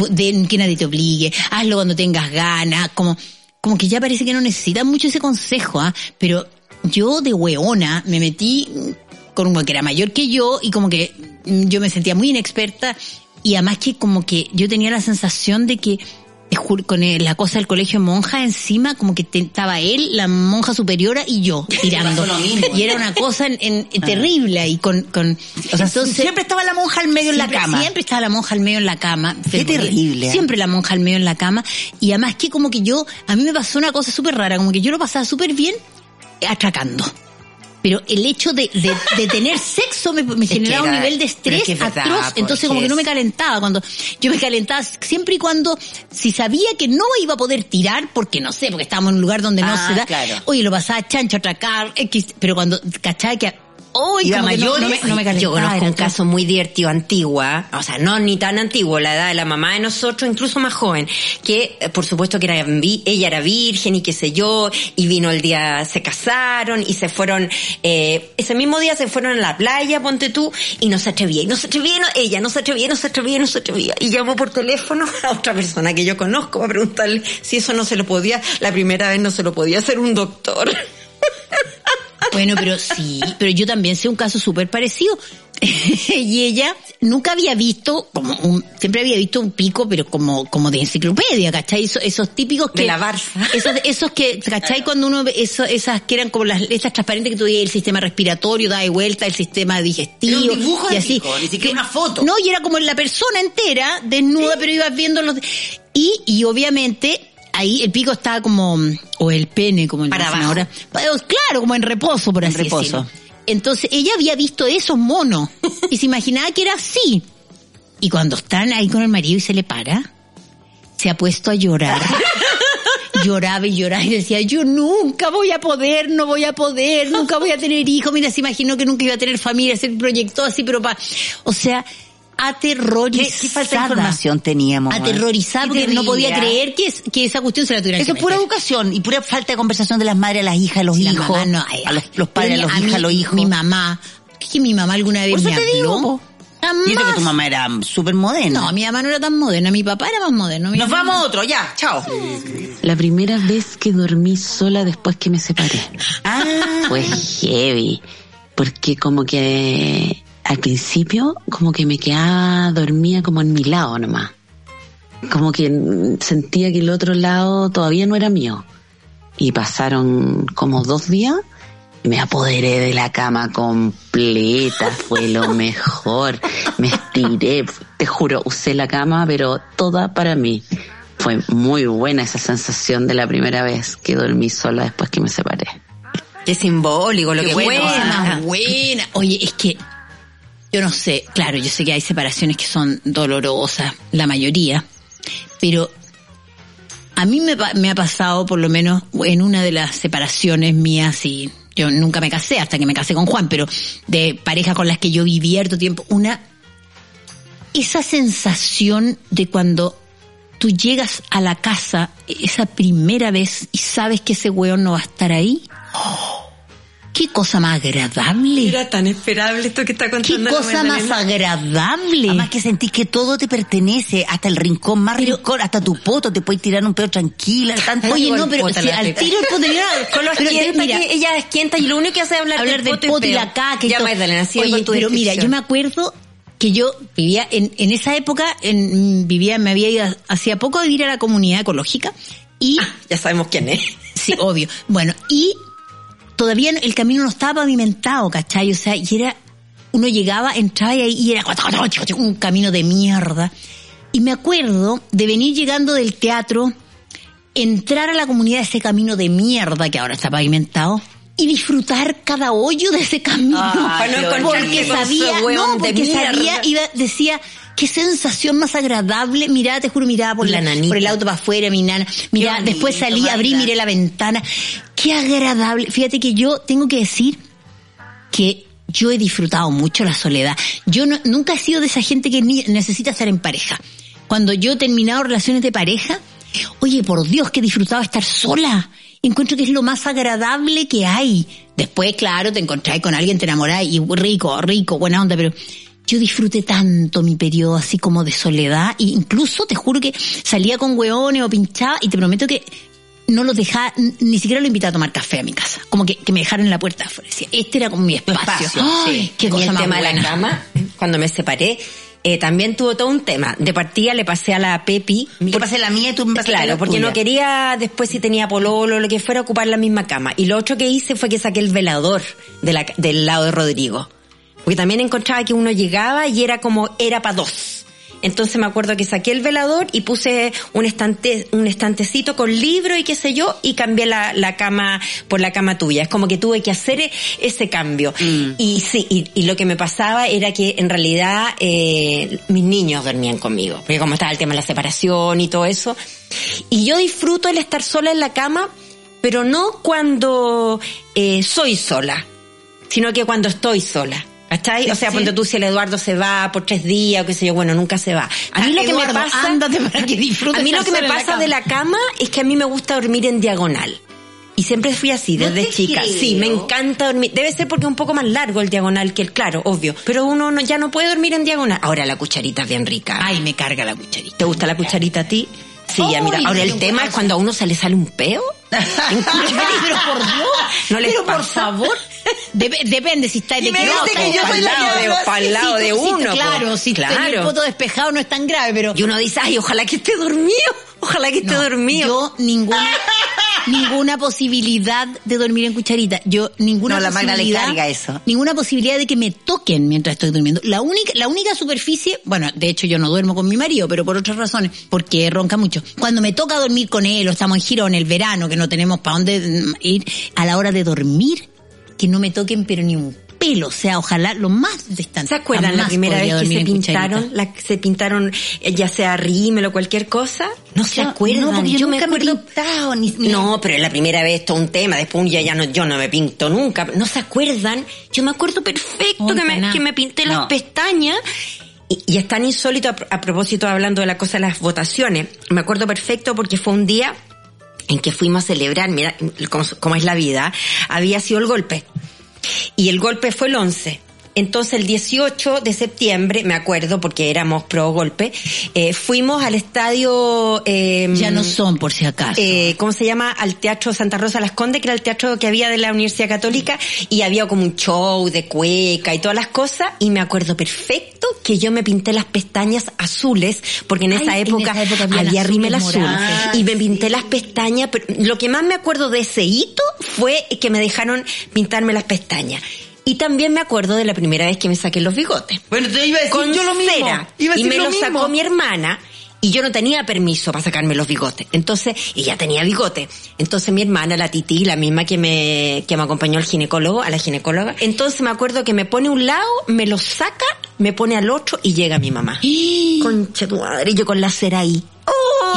de, que nadie te obligue, hazlo cuando tengas ganas, como, como que ya parece que no necesitan mucho ese consejo, ¿ah? Pero yo de hueona me metí con un güey que era mayor que yo y como que mm, yo me sentía muy inexperta y además que como que yo tenía la sensación de que con el- la cosa del colegio monja encima, como que te- estaba él, la monja superiora y yo tirando. Y era una cosa en, en- terrible y con, con O sea, entonces- siempre estaba la monja al medio en la cama. Siempre estaba la monja al medio en la cama. Qué terrible, ¿eh? Siempre la monja al medio en la cama. Y además que como que yo, a mí me pasó una cosa súper rara, como que yo lo pasaba súper bien atracando. Pero el hecho de, de, de tener sexo me, generaba un nivel de es estrés que es verdad, atroz. Entonces es como que no me calentaba. Cuando yo me calentaba siempre y cuando, si sabía que no iba a poder tirar, porque no sé, porque estábamos en un lugar donde no Ah, se da. claro. Oye, lo pasaba chancho, atracar, X. Pero cuando cachaba que, hoy Iba como que no, no mayores, me, no me calentaba. Yo conozco un caso muy divertido antigua, o sea, no ni tan antiguo, la edad de la mamá de nosotros, incluso más joven, que eh, por supuesto que era ella era virgen y qué sé yo, y vino el día, se casaron y se fueron, eh, ese mismo día se fueron a la playa, ponte tú, y no se atrevía, y no se atrevía, no- ella no se atrevía, no se atrevía, no se atrevía, y llamó por teléfono a otra persona que yo conozco para preguntarle si eso no se lo podía, la primera vez no se lo podía hacer un doctor. Bueno, pero sí, pero yo también sé un caso súper parecido. y ella nunca había visto, como un, siempre había visto un pico, pero como, como de enciclopedia, ¿cachai? Esos, esos típicos que... De la Barça. Esos, esos que, ¿cachai? Cuando uno ve eso, esas que eran como las, esas transparentes que tú veías el sistema respiratorio, da de vuelta, el sistema digestivo. Era un dibujo y de así. pico, ni siquiera una foto. No, y era como la persona entera, desnuda, pero ibas viendo los... Y, y obviamente, ahí el pico estaba como, o el pene, como le Para dicen abajo. ahora. Pues, Claro, como en reposo, por En así reposo. decirlo. Entonces ella había visto esos monos y se imaginaba que era así. Y cuando están ahí con el marido y se le para, se ha puesto a llorar. Lloraba y lloraba y decía, yo nunca voy a poder, no voy a poder, nunca voy a tener hijos. Mira, se imaginó que nunca iba a tener familia, se proyectó así, pero pa... O sea, ¿Qué, aterrorizada. qué falta de información teníamos? weón? Aterrorizada porque no podía ¿ah? creer que, es- que esa cuestión se la tuviera Eso es pura educación y pura falta de conversación de las madres a las hijas, a los Sí, la hijos, mamá no, ay, a los, padres, a los hijas, a los hijos. Mi mamá, es que mi mamá alguna vez Por eso me te habló. digo. Y eso que tu mamá era súper moderna. No, mi mamá no era tan moderna, mi papá era más moderno. Mi Nos mamá- vamos a otro, ya, chao. La primera vez que dormí sola después que me separé. Ah, Fue heavy. Porque como que al principio como que me quedaba dormía como en mi lado nomás. Como que sentía que el otro lado todavía no era mío. Y pasaron como dos días y me apoderé de la cama completa. Fue lo mejor. Me estiré. Te juro, usé la cama pero toda para mí. Fue muy buena esa sensación de la primera vez que dormí sola después que me separé. Qué simbólico lo Qué que buena, cuenta. buena. Oye, es que yo no sé, claro, yo sé que hay separaciones que son dolorosas, la mayoría, pero a mí me, ha pasado, por lo menos en una de las separaciones mías, y yo nunca me casé hasta que me casé con Juan, pero de parejas con las que yo viví harto tiempo, una, esa sensación de cuando tú llegas a la casa esa primera vez y sabes que ese weón no va a estar ahí. Qué cosa más agradable. Era tan esperable esto que está Qué contando la cosa más agradable. Además que sentís que todo te pertenece, hasta el rincón más rincón, hasta tu poto, te puedes tirar un pedo tranquila, tanto Oye, no, pero si al tiro podría... Con lo pero, asquienta mira, que ella es quienta y lo único que hace es hablar, hablar del poto y la caca y Ya. Magdalena, Oye, pero mira, yo me acuerdo que yo vivía en, en esa época, en, vivía, me había ido hacía poco a vivir a la comunidad ecológica y Ya sabemos quién es. Sí, obvio. Bueno, y todavía el camino no estaba pavimentado, ¿cachai? O sea, y era, uno llegaba, entraba y ahí y era un camino de mierda. Y me acuerdo de venir llegando del teatro, entrar a la comunidad de ese camino de mierda que ahora está pavimentado. Y disfrutar cada hoyo de ese camino. No porque sabía, no, porque sabía, iba, decía, qué sensación más agradable. Mirá, te juro, miraba por, La la, por el auto para afuera, mi nana. Mirá, después salí, abrí, miré la ventana. Qué agradable. Fíjate que yo tengo que decir que yo he disfrutado mucho la soledad. Yo nunca he sido de esa gente que necesita estar en pareja. Cuando yo he terminado relaciones de pareja, oye, por Dios, que he disfrutado estar sola. Encuentro que es lo más agradable que hay. Después, claro, te encontráis con alguien, te enamoráis y rico, rico, buena onda, pero yo disfruté tanto mi periodo así como de soledad e incluso te juro que salía con hueones o pinchaba y te prometo que no los dejaba, ni siquiera lo invitaba a tomar café a mi casa. Como que, que me dejaran en la puerta afuera. Decía, este era como mi espacio. espacio, Ay, qué y cosa el más tema de la cama, cuando me separé, eh, también tuvo todo un tema. De partida le pasé a la Pepi. Yo pasé la mía y tú me pasaste Claro, la porque tuya. no quería después si tenía pololo o lo que fuera ocupar la misma cama. Y lo otro que hice fue que saqué el velador de la, del lado de Rodrigo. Porque también encontraba que uno llegaba y era como, era para dos. Entonces me acuerdo que saqué el velador y puse un estante, un estantecito con libro y qué sé yo, y cambié la, la cama por la cama tuya. Es como que tuve que hacer ese cambio. Y sí, y, y lo que me pasaba era que en realidad eh, mis niños dormían conmigo. Porque como estaba el tema de la separación y todo eso. Y yo disfruto el estar sola en la cama, pero no cuando eh, soy sola, sino que cuando estoy sola. ¿Cachai? o sea, ponte tú si el Eduardo se va por tres días o qué sé yo, bueno, nunca se va. A mí lo que me pasa... para que A mí lo que me la pasa de la cama es que a mí me gusta dormir en diagonal. Y siempre fui así, desde chica. creo. Sí, me encanta dormir. Debe ser porque es un poco más largo el diagonal que el claro, obvio. Pero uno no- ya no puede dormir en diagonal. Ahora la cucharita es bien rica. Ay, me carga la cucharita. ¿Te gusta la cucharita a ti? Sí, ya Ay, mira. Ahora el tema es cuando a uno se le sale un peo. Pero por Dios, No les pero por favor. Dep- depende si está de Y me dice que yo soy la de- pa'l lado sí, de sí, uno, Claro, si Claro. tener el poto despejado no es tan grave, pero Y uno dice, ay, ojalá que esté dormido. Ojalá que esté No, dormido. Yo ninguna ninguna posibilidad de dormir en cucharita. Yo ninguna No, la Magda le posibilidad. carga eso. Ninguna posibilidad de que me toquen mientras estoy durmiendo. La única la única superficie, bueno, de hecho yo no duermo con mi marido, pero por otras razones, porque ronca mucho. Cuando me toca dormir con él o estamos en giro en el verano que no tenemos para dónde mm, ir a la hora de dormir, que no me toquen pero ni un pelo, o sea, ojalá lo más distante. ¿Se acuerdan la primera vez que se pintaron, la, se pintaron, eh, ya sea rímel o cualquier cosa? ¿No se acuerdan? no, porque yo nunca me he acuerdo- pintado, ni- ni- No, pero la primera vez todo un tema, después un día ya no, yo no me pinto nunca. ¿No se acuerdan? Yo me acuerdo perfecto que, me, que me pinté las No. pestañas. Y, y es tan insólito a, a propósito hablando de la cosa de las votaciones. Me acuerdo perfecto porque fue un día en que fuimos a celebrar, mira cómo, cómo es la vida, había sido el golpe. Y el golpe fue el 11. Entonces el 18 de septiembre, me acuerdo porque éramos pro golpe, eh, fuimos al estadio... Eh, Ya no son, por si acaso. eh, ¿cómo se llama? Al Teatro Santa Rosa Las Condes, que era el teatro que había de la Universidad Católica, y había como un show de cueca y todas las cosas, y me acuerdo perfecto que yo me pinté las pestañas azules, porque en Ay, esa en época, esa época había rímel azul, y me pinté las pestañas, pero lo que más me acuerdo de ese hito fue que me dejaron pintarme las pestañas. Y también me acuerdo de la primera vez que me saqué los bigotes Bueno, te iba a decir con yo lo mismo. cera. Iba a y me lo lo mismo. sacó mi hermana y yo no tenía permiso para sacarme los bigotes. Entonces, y ya tenía bigote. Entonces mi hermana, la Titi, la misma que me, que me acompañó al ginecólogo, a la ginecóloga. Entonces me acuerdo que me pone un lado, me lo saca, me pone al otro y llega mi mamá. Concha tu madre, y yo con la cera ahí.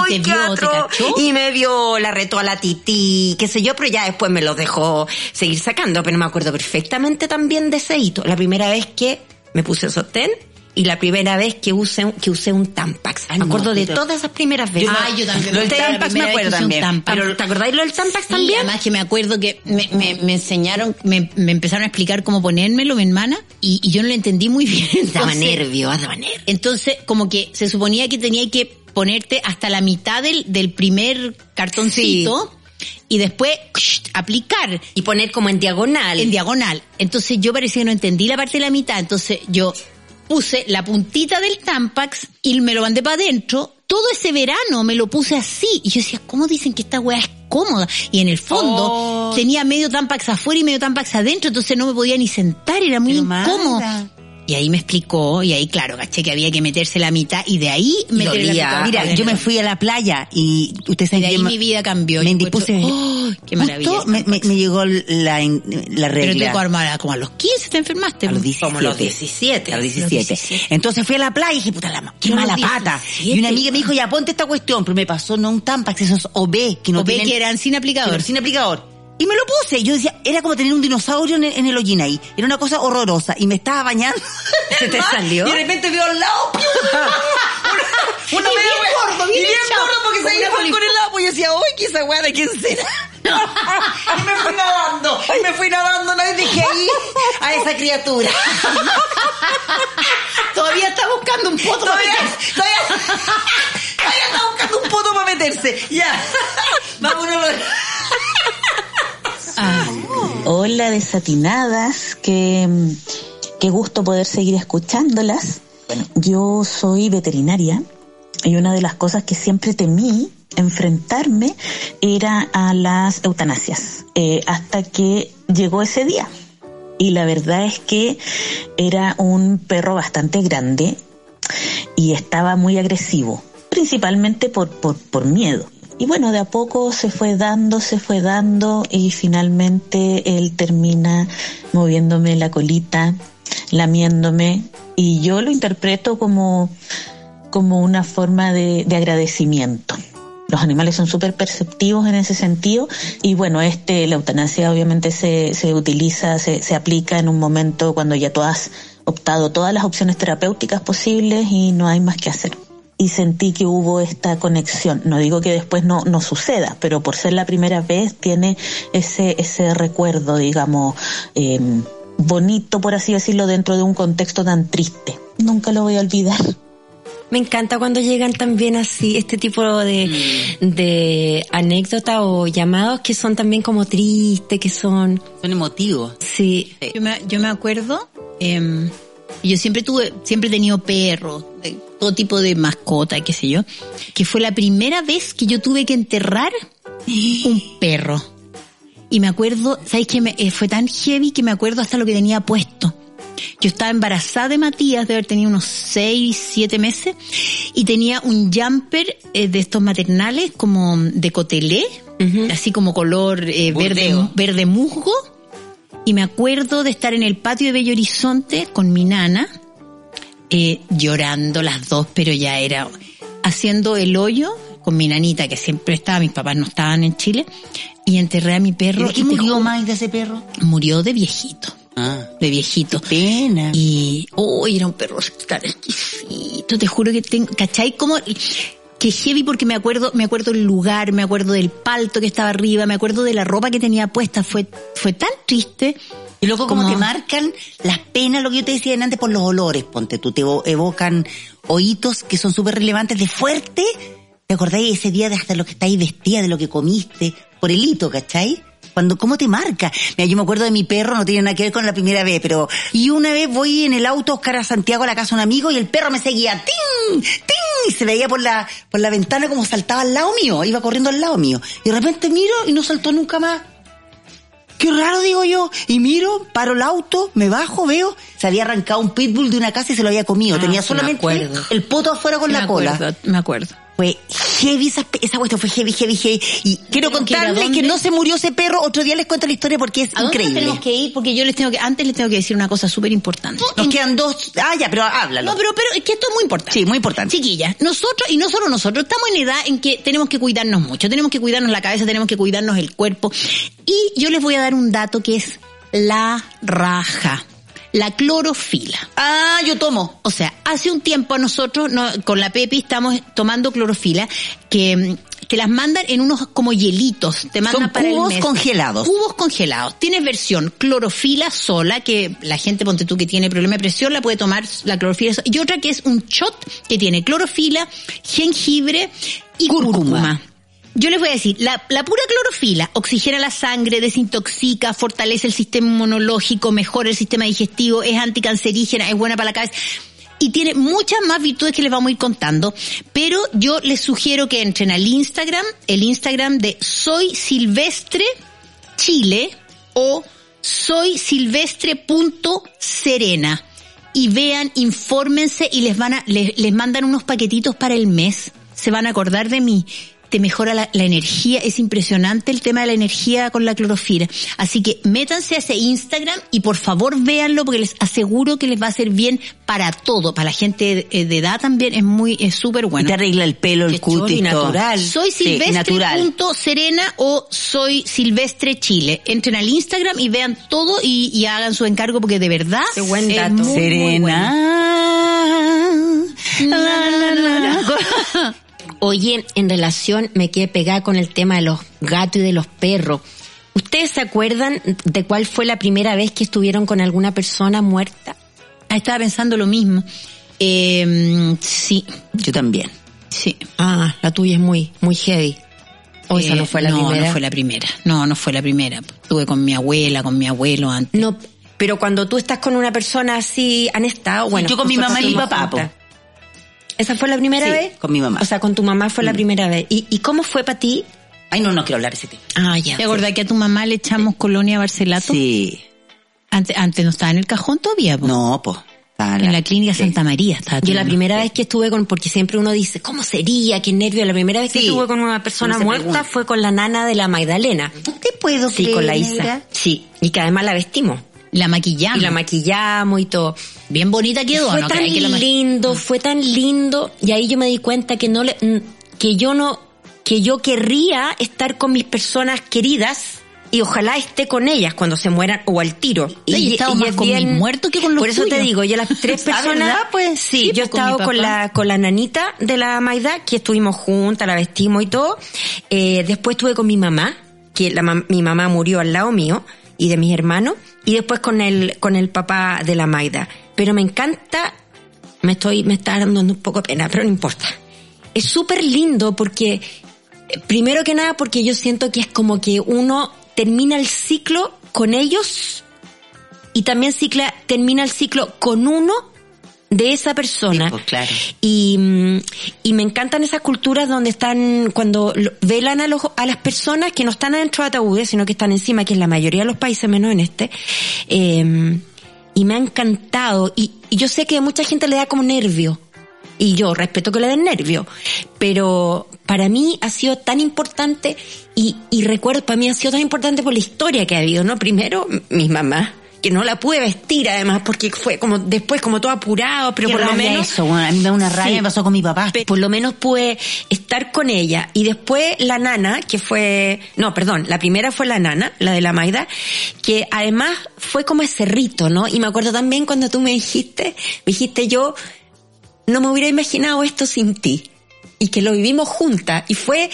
¡Ay, ¿Y te vio, te atroz! cachó? Y me vio, la retó a la tití, qué sé yo, pero ya después me los dejó seguir sacando. Pero me acuerdo perfectamente también de ese hito. La primera vez que me puse sostén y la primera vez que usé, un- que usé un Tampax. Ay, me no, acuerdo de todas esas primeras veces. Ay, yo también. Lo del Tampax me acuerdo también. Tampax. Pero, ¿te acordáis lo del Tampax Sí, también? además que me acuerdo que me, me, me enseñaron, me, me empezaron a explicar cómo ponérmelo, mi hermana, y, y yo no lo entendí muy bien. Daba Entonces- nervio, daba nervio. Entonces, como que se suponía que tenía que ponerte hasta la mitad del, del primer cartoncito y después aplicar Y poner como en diagonal. en diagonal. Entonces yo parecía que no entendí la parte de la mitad, entonces yo puse la puntita del Tampax y me lo mandé para adentro. Todo ese verano me lo puse así. Y yo decía, ¿cómo dicen que esta weá es cómoda? Y en el fondo Oh. tenía medio Tampax afuera y medio Tampax adentro, entonces no me podía ni sentar, era muy Pero, incómodo. Y ahí me explicó, y ahí claro, caché que había que meterse la mitad y de ahí meter la mitad. Mira, yo me fui a la playa y usted Y sabe de ahí que mi vida cambió. Me encuentro, ¡oh, qué maravilla! Justo me, me- me llegó la, la Pero regla. te como a, como a los 15 te enfermaste. A los pues. 17. Como los 17. A los Los 17. 17. Entonces fui a la playa y dije, puta la qué mala pata. 17. Y una amiga me dijo, ya ponte esta cuestión, pero me pasó no un Tampax, esos OB que no o ve tienen- que eran sin aplicador. pero sin aplicador. Y me lo puse. Yo decía, era como tener un dinosaurio en el, en el hollín ahí. Era una cosa horrorosa. Y me estaba bañando. ¿Se te salió? Y de repente veo al lado. bien wea- gordo, bien y bien gordo porque se iba con el agua. Y yo decía, uy, ¿qué esa weá de quién será? y me fui nadando. Y me fui nadando. Y dije ahí a esa criatura. Todavía está buscando un poto para Todavía, meterse. todavía, todavía está buscando un poto para meterse. Ya. Vámonos. Ah, Hola desatinadas, qué, qué gusto poder seguir escuchándolas. Bueno, yo soy veterinaria y una de las cosas que siempre temí enfrentarme era a las eutanasias, eh, hasta que llegó ese día. Y la verdad es que era un perro bastante grande y estaba muy agresivo, principalmente por, por, por miedo. Y bueno, de a poco se fue dando, se fue dando y finalmente él termina moviéndome la colita, lamiéndome y yo lo interpreto como, como una forma de, de agradecimiento. Los animales son súper perceptivos en ese sentido y bueno, este, la eutanasia obviamente se, se utiliza, se, se aplica en un momento cuando ya tú has optado todas las opciones terapéuticas posibles y no hay más que hacer y sentí que hubo esta conexión. No digo que después no, no suceda, pero por ser la primera vez tiene ese, ese recuerdo, digamos, eh, bonito, por así decirlo, dentro de un contexto tan triste. Nunca lo voy a olvidar. Me encanta cuando llegan también así, este tipo de, de anécdotas o llamados que son también como tristes, que son, Son emotivos. sí. yo, me, yo me acuerdo, eh, yo siempre tuve, siempre he tenido perros, de todo tipo de mascota, qué sé yo, que fue la primera vez que yo tuve que enterrar un perro. Y me acuerdo, ¿sabes qué? Me- eh, fue tan heavy que me acuerdo hasta lo que tenía puesto. Yo estaba embarazada de Matías, de haber tenido unos 6, 7 meses, y tenía un jumper eh, de estos maternales como de cotelé, así como color eh, verde, verde musgo. Y me acuerdo de estar en el patio de Bello Horizonte con mi nana, eh, llorando las dos, pero ya era haciendo el hoyo con mi nanita que siempre estaba, mis papás no estaban en Chile, y enterré a mi ¿Y perro. de qué y murió más de ese perro? Murió de viejito, Ah. de viejito. Pena. Y, oh, era un perro tan exquisito, te juro que tengo, ¿cachai? Como, que heavy porque me acuerdo, me acuerdo el lugar, me acuerdo del palto que estaba arriba, me acuerdo de la ropa que tenía puesta, fue, fue tan triste. Y luego como te marcan las penas, lo que yo te decía antes, por los olores, ponte tú, te evo- evocan oídos que son súper relevantes de fuerte. ¿Te acordáis ese día de hasta lo que estáis vestida, de lo que comiste? Por el hito, ¿cachai? Cuando, ¿cómo te marca? Mira, yo me acuerdo de mi perro, no tiene nada que ver con la primera vez, pero, y una vez voy en el auto a buscar a Santiago a la casa de un amigo y el perro me seguía, ¡ting! ¡ting! Y se veía por la, por la ventana como saltaba al lado mío, iba corriendo al lado mío. Y de repente miro y no saltó nunca más. Qué raro, digo yo. Y miro, paro el auto, me bajo, veo, se había arrancado un pitbull de una casa y se lo había comido. Ah, Tenía solamente el poto afuera con la cola. acuerdo, me acuerdo. Fue heavy esa, esa cuestión, fue heavy, heavy, heavy. Y quiero ¿Tenemos que ir a contarles que dónde? no se murió ese perro. Otro día les cuento la historia porque es ¿A dónde increíble. tenemos que ir? Porque yo les tengo que, antes les tengo que decir una cosa súper importante. Nos quedan dos. Ah, ya, pero háblalo. No, pero, pero es que esto es muy importante. Sí, muy importante. Chiquillas, nosotros, y no solo nosotros, estamos en edad en que tenemos que cuidarnos mucho, tenemos que cuidarnos la cabeza, tenemos que cuidarnos el cuerpo. Y yo les voy a dar un dato que es la raja, la clorofila. Ah, yo tomo. O sea, hace un tiempo nosotros no, con la Pepi estamos tomando clorofila que te las mandan en unos como hielitos, te mandan Son para el cubos mes. congelados. Cubos congelados. Tienes versión clorofila sola que la gente ponte tú que tiene problema de presión la puede tomar la clorofila sola. y otra que es un shot que tiene clorofila, jengibre y Cúrcuma. cúrcuma. Yo les voy a decir, la, pura clorofila oxigena la sangre, desintoxica, fortalece el sistema inmunológico, mejora el sistema digestivo, es anticancerígena, es buena para la cabeza y tiene muchas más virtudes que les vamos a ir contando. Pero yo les sugiero que entren al Instagram, el Instagram de Soy Silvestre Chile o soy silvestre.serena y vean, infórmense y les van a, les, les mandan unos paquetitos para el mes. Se van a acordar de mí. Te mejora la, la energía, es impresionante el tema de la energía con la clorofila. Así que métanse a ese Instagram y por favor véanlo porque les aseguro que les va a hacer bien para todo. Para la gente de, de edad también es muy, es súper bueno. Y te arregla el pelo, el cutis, natural. Soy Sí, silvestre.serena o soy silvestre chile. Entren al Instagram y vean todo y, y hagan su encargo porque de verdad Qué buen dato. muy, muy Serena. bueno. La, la, la, la. Oye, en relación, me quedé pegada con el tema de los gatos y de los perros. ¿Ustedes se acuerdan de cuál fue la primera vez que estuvieron con alguna persona muerta? Ah, estaba pensando lo mismo. Eh, sí, Yo también. sí. Ah, la tuya es muy, muy heavy. O esa Eh, no fue la no, primera. No, fue la primera. No, no fue la primera. Estuve con mi abuela, con mi abuelo antes. No, pero cuando tú estás con una persona así, han estado, bueno. yo con mi mamá y mi papá. ¿Esa fue la primera Sí, vez? con mi mamá. O sea, con tu mamá fue la primera vez. ¿Y, y cómo fue para ti? Ay, no, no quiero hablar de ese tema. Ah, ya. ¿Te acordás que a tu mamá le echamos colonia Barcelato? Sí. Antes, antes no estaba en el cajón todavía, po. No, pues. En la clínica Santa María estaba. Yo la primera vez que estuve con, porque siempre uno dice, ¿cómo sería? Qué nervio. La primera vez que Sí. estuve con una persona muerta pregunta. fue con la nana de la Magdalena. ¿Te puedo Sí, creer, con la Isa. Sí. Y que además la vestimos. La maquillamos. Y la maquillamos y todo. Bien bonita quedó, fue ¿no? tan que lindo, fue tan lindo. Y ahí yo me di cuenta que no le, que yo no, que yo querría estar con mis personas queridas y ojalá esté con ellas cuando se mueran o al tiro. Sí, y he estado más con mis muertos que con los Por eso te digo, yo las tres Ah, personas, pues sí, Sí, yo he pues, con estado mi con la con la nanita de la Maida, que estuvimos juntas, la vestimos y todo. Eh, después estuve con mi mamá, que la mi mamá murió al lado mío y de mis hermanos, y después con el con el papá de la Maida. Pero me encanta, me estoy me está dando un poco pena, pero no importa. Es súper lindo porque eh, primero que nada porque yo siento que es como que uno termina el ciclo con ellos y también cicla, termina el ciclo con uno de esa persona. Sí, pues, claro. Y, mm, y me encantan esas culturas donde están, cuando velan a, los, a las personas que no están adentro de ataúdes, sino que están encima, que es la mayoría de los países, menos en este. Eh, y me ha encantado. Y, y yo sé que a mucha gente le da como nervio. Y yo respeto que le den nervio. Pero para mí ha sido tan importante y, y recuerdo, para mí ha sido tan importante por la historia que ha habido, ¿no? Primero, m- mis mamás, que no la pude vestir además porque fue como después como todo apurado, pero Qué por lo menos... eso, bueno, a mí me da una rabia, Sí. me pasó con mi papá. Por lo menos pude estar con ella. Y después la nana, que fue, no, perdón, la primera fue la nana, la de la Maida, que además fue como ese rito, ¿no? Y me acuerdo también cuando tú me dijiste, me dijiste yo, no me hubiera imaginado esto sin ti. Y que lo vivimos juntas. Y fue,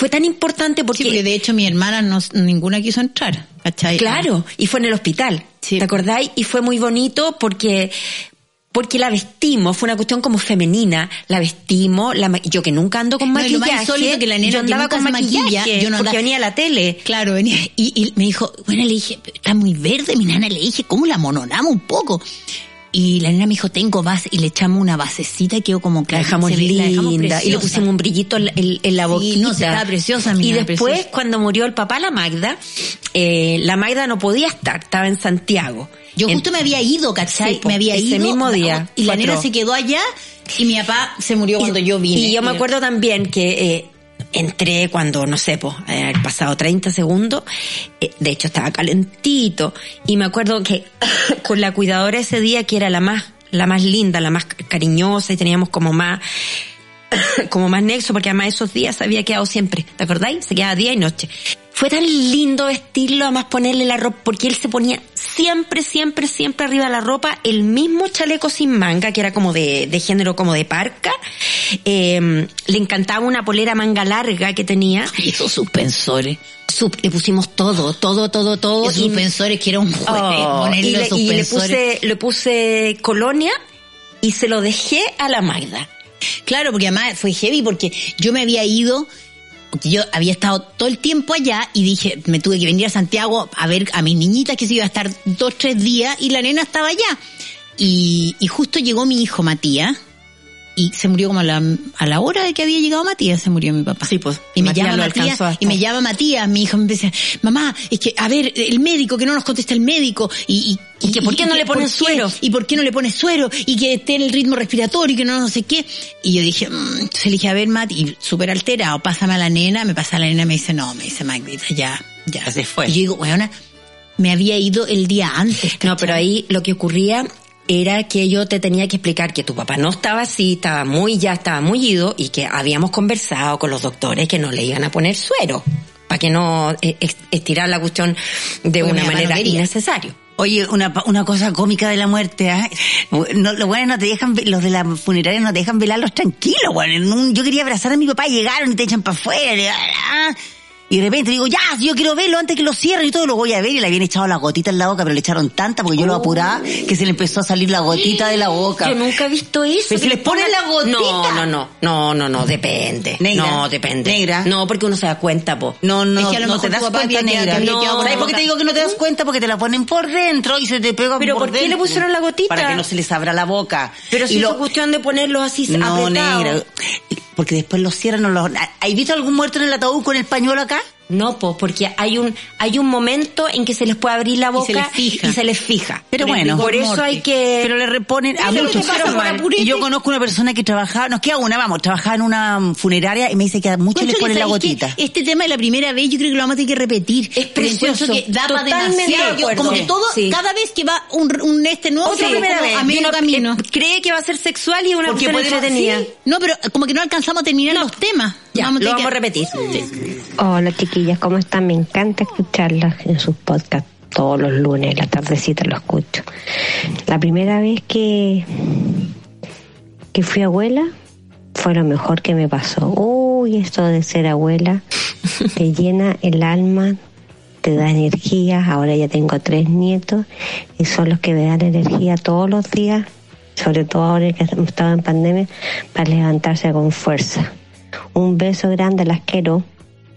fue tan importante porque... Sí, porque de hecho mi hermana no, ninguna quiso entrar, ¿cachai? Claro, y fue en el hospital. ¿Te acordáis? Y fue muy bonito porque porque la vestimos, fue una cuestión como femenina, la vestimos, la, yo que nunca ando con No, lo maquillaje, más insólito que la nena yo que andaba nunca con se maquilla, maquillaje, yo no porque andaba- venía a la tele. Claro, venía y, y me dijo, bueno, le dije, está muy verde, mi nana, le dije, ¿cómo la mononamos un poco? Y la nena me dijo, tengo base, y le echamos una basecita y quedó como La clara. dejamos Se ve- la dejamos linda y le pusimos un brillito en, en- en la Sí, boquita. no, sí, estaba preciosa, mi Y nena, después, preciosa. cuando murió el papá, la Magda, eh, la Magda no podía estar, estaba en Santiago. Yo En- justo me había ido, ¿cachai? Sí, me había ese ido. mismo día, Y la fue nena se quedó allá y mi papá se murió cuando yo vine. Y yo me acuerdo también que eh, entré cuando, no sé, pues, haber pasado 30 segundos, eh, de hecho estaba calentito, y me acuerdo que con la cuidadora ese día, que era la más, la más linda, la más cariñosa, y teníamos como más, como más nexo, porque además esos días había quedado siempre, ¿te acordáis? Se quedaba día y noche. Fue tan lindo vestirlo, además ponerle la ropa, porque él se ponía siempre, siempre, siempre arriba de la ropa el mismo chaleco sin manga, que era como de, de género como de parca. Eh, le encantaba una polera manga larga que tenía. Y esos suspensores. Sup- le pusimos todo, todo, todo, todo. Esos suspensores que era un juego, Oh, ponerle y, los le, y le puse, le puse colonia y se lo dejé a la Magda. Claro, porque además fue heavy porque yo me había ido, yo había estado todo el tiempo allá y dije, me tuve que venir a Santiago a ver a mis niñitas que se iba a estar dos, tres días y la nena estaba allá. Y, y justo llegó mi hijo Matías y se murió como a la, a la hora de que había llegado Matías, se murió mi papá. Sí, pues. Y me llama Matías, y me llama Matías, mi hijo me dice, mamá, es que, a ver, el médico, que no nos contesta el médico, y, y, Y que por qué no le ¿por pones suero? y por qué no le pones suero, y que esté en el ritmo respiratorio, y que no no sé qué. Y yo dije, mm, entonces le dije, a ver, Matt, y súper alterado, pásame a la nena, me pasa a la nena, me dice, no, me dice Magdita, ya, ya. Se fue. Y yo digo, weona, me había ido el día antes. No, pero ahí lo que ocurría era que yo te tenía que explicar que tu papá no estaba así, estaba muy ya, estaba muy ido y que habíamos conversado con los doctores que no le iban a poner suero para que no eh, estirar la cuestión de una no manera innecesaria. Oye, una, una cosa cómica de la muerte, ¿ah? No, los buenos no te dejan, los de la funeraria no te dejan velarlos tranquilos, bueno. Yo quería abrazar a mi papá, llegaron y te echan para afuera. Y de repente digo, ya, yo quiero verlo antes que lo cierren y todo, lo voy a ver. Y le habían echado la gotita en la boca, pero le echaron tanta porque yo lo apuraba que se le empezó a salir la gotita de la boca. Yo nunca he visto eso. Pero si les ponen la gotita. No, no, no, no, no, no, depende. Negra. No, depende. Negra. No, porque uno se da cuenta, po. No, no, Es que a lo no mejor te das cuenta, negra. que No, ¿Sabes por qué te digo que no te das cuenta? Porque te la ponen por dentro y se te pega Pero por ¿por qué dentro. le pusieron la gotita? Para que no se les abra la boca. Pero si Y es lo- cuestión de ponerlos así No, apretados. negra. Porque después los cierran los... ¿Has visto algún muerto en el ataúd con el pañuelo acá? No, pues porque hay un hay un momento en que se les puede abrir la Y se boca les fija. y se les fija. Pero bueno. por eso hay que Pero le reponen a muchos. Y yo conozco una persona que trabajaba, nos queda una, vamos, trabajaba en una funeraria y me dice que a muchos les ponen la gotita. Este tema de la primera vez yo creo que lo vamos a tener que repetir. Es precioso. que da para Totalmente demasiado. de Yo, como que todo, Sí. cada vez que va un, un este nuevo, Otra ve primera vez. a medio uno, camino. eh, cree que va a ser sexual y es una Porque podemos- entretenida. sí. No, pero como que no alcanzamos a terminar los temas. Ya, Vamos lo vamos a repetir. Hola chiquillas, ¿cómo están? Me encanta escucharlas en sus podcasts todos los lunes, la tardecita lo escucho. La primera vez que, que fui abuela fue lo mejor que me pasó. Uy, esto de ser abuela te llena el alma, te da energía. Ahora ya tengo tres nietos y son los que me dan energía todos los días, sobre todo ahora que hemos estado en pandemia, para levantarse con fuerza. Un beso grande, las quiero.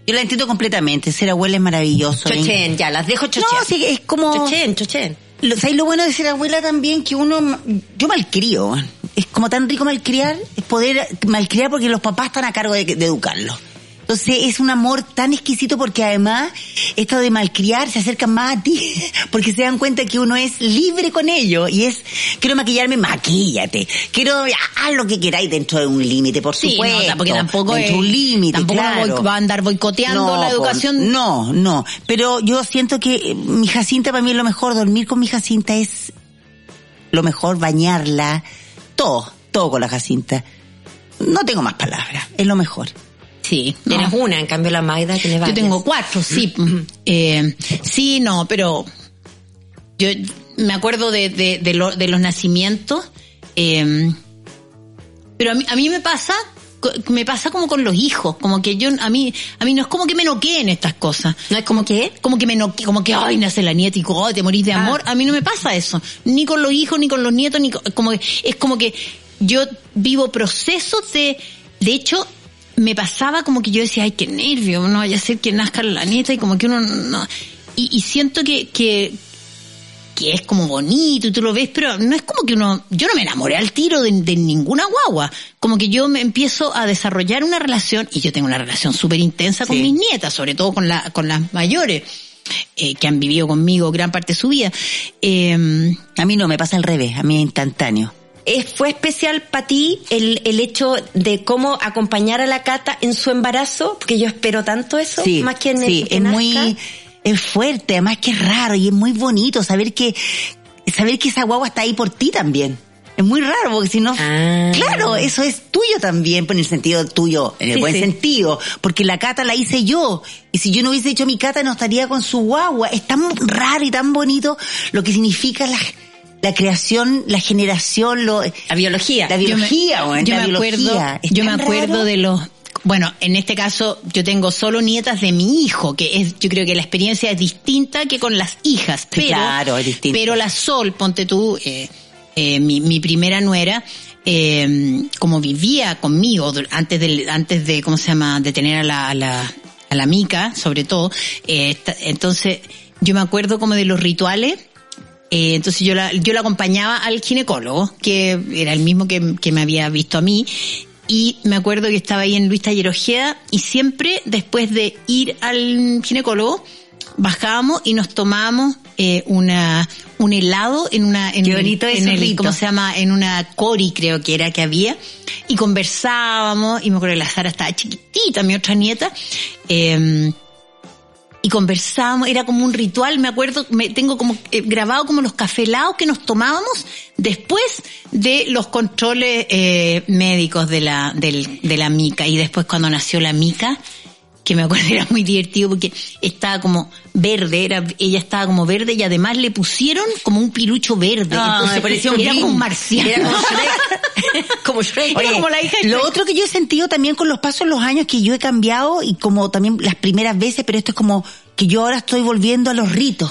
Yo la entiendo completamente. Ser abuela es maravilloso. ¿eh? Chochen, ya, las dejo chochen. No, sí, es como... Chochen, chochen. Lo, ¿Sabes lo bueno de ser abuela también? Que uno, yo malcrio. Es como tan rico malcriar, es poder malcriar porque los papás están a cargo de, de educarlos. Entonces es un amor tan exquisito porque además esto de malcriar se acercan más a ti porque se dan cuenta que uno es libre con ellos y es, quiero maquillarme, maquíllate. Quiero, haz lo que queráis dentro de un límite, por Sí, supuesto. no, porque tampoco dentro es- un límite, tampoco claro. va a andar boicoteando la educación. No, no. Pero yo siento que eh, mi Jacinta para mí es lo mejor. Dormir con mi Jacinta es lo mejor, bañarla, todo, todo con la Jacinta. No tengo más palabras, es lo mejor. Sí. Tienes no. una, en cambio la Magda tiene Yo varias. tengo cuatro, sí. Eh, sí, no, pero yo me acuerdo de, de, de, lo- de los nacimientos. eh, pero a mí, a mí me pasa me pasa como con los hijos, como que yo, a mí, a mí no es como que me noqueen estas cosas. ¿No es como que? Como que me noqueen, como que, ay, nace la nieta y oh, te morís de Ah. amor. A mí no me pasa eso. Ni con los hijos, ni con los nietos, ni con- como que, es como que yo vivo procesos de, de hecho, me pasaba como que yo decía, ay, qué nervio, no vaya a ser que nazca la nieta y como que uno no, y, y siento que, que, que es como bonito y tú lo ves, pero no es como que uno, yo no me enamoré al tiro de, de ninguna guagua, como que yo me empiezo a desarrollar una relación y yo tengo una relación súper intensa con Sí. mis nietas, sobre todo con la, con las mayores, eh, que han vivido conmigo gran parte de su vida. Eh, A mí no, me pasa al revés, a mí es instantáneo. ¿Es- ¿Fue especial para ti el, el hecho de cómo acompañar a la Cata en su embarazo? Porque yo espero tanto eso, Sí, más que en sí, el que es nazca. muy, es fuerte, además que es raro y es muy bonito saber que, saber que esa guagua está ahí por ti también. Es muy raro, porque si no, Ah. claro, eso es tuyo también, pues en el sentido tuyo, en el Sí, buen sí. sentido, porque la cata la hice yo, y si yo no hubiese hecho mi cata no estaría con su guagua. Es tan raro y tan bonito lo que significa la, la creación, la generación, lo, La biología. la biología, weón, yo la me acuerdo, biología. Yo me acuerdo raro. de los bueno, en este caso yo tengo solo nietas de mi hijo, que es, yo creo que la experiencia es distinta que con las hijas, Sí, pero, claro, es distinto. pero la Sol, ponte tú, eh, eh, mi, mi primera nuera, eh, como vivía conmigo antes del, antes de, ¿cómo se llama?, de tener a la, a la, a la mica, sobre todo, eh, entonces yo me acuerdo como de los rituales, eh, entonces yo la, yo la acompañaba al ginecólogo, que era el mismo que, que me había visto a mí, y me acuerdo que estaba ahí en Luis Taller Ojeda, y siempre después de ir al ginecólogo, bajábamos y nos tomábamos eh, una un helado en una en, Qué bonito en el, rito. ¿cómo se llama? En una cori creo que era que había y conversábamos y me acuerdo que la Sara estaba chiquitita, mi otra nieta, eh, y conversábamos, era como un ritual, me acuerdo, me tengo como eh, grabado como los cafelados que nos tomábamos después de los controles eh, médicos de la, del, de la mica y después cuando nació la mica, que me acuerdo era muy divertido porque estaba como verde, era, ella estaba como verde y además le pusieron como un pirucho verde. Ah, Entonces, me parecía un era como un marciano. Era como Shrek. como Shrek. Era como la hija de Lo Shrek. otro que yo he sentido también con los pasos de los años que yo he cambiado y como también las primeras veces, pero esto es como que yo ahora estoy volviendo a los ritos.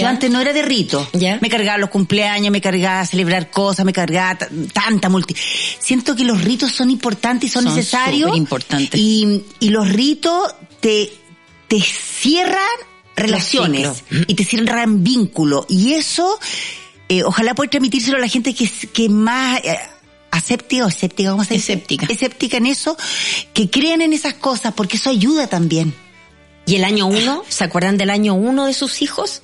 Yo antes no era de rito. Ya. Me cargaba los cumpleaños, me cargaba a celebrar cosas, me cargaba tanta multi. Siento que los ritos son importantes y son, Son necesarios. superimportantes. Y, y los ritos te, te cierran relaciones y te cierran vínculos. Y eso, eh, ojalá pueda transmitírselo a la gente que, que más eh, aséptica o escéptica, ¿cómo se dice? Escéptica. Escéptica en eso, que crean en esas cosas, porque eso ayuda también. ¿Y el año uno? ¿Se acuerdan del año uno de sus hijos?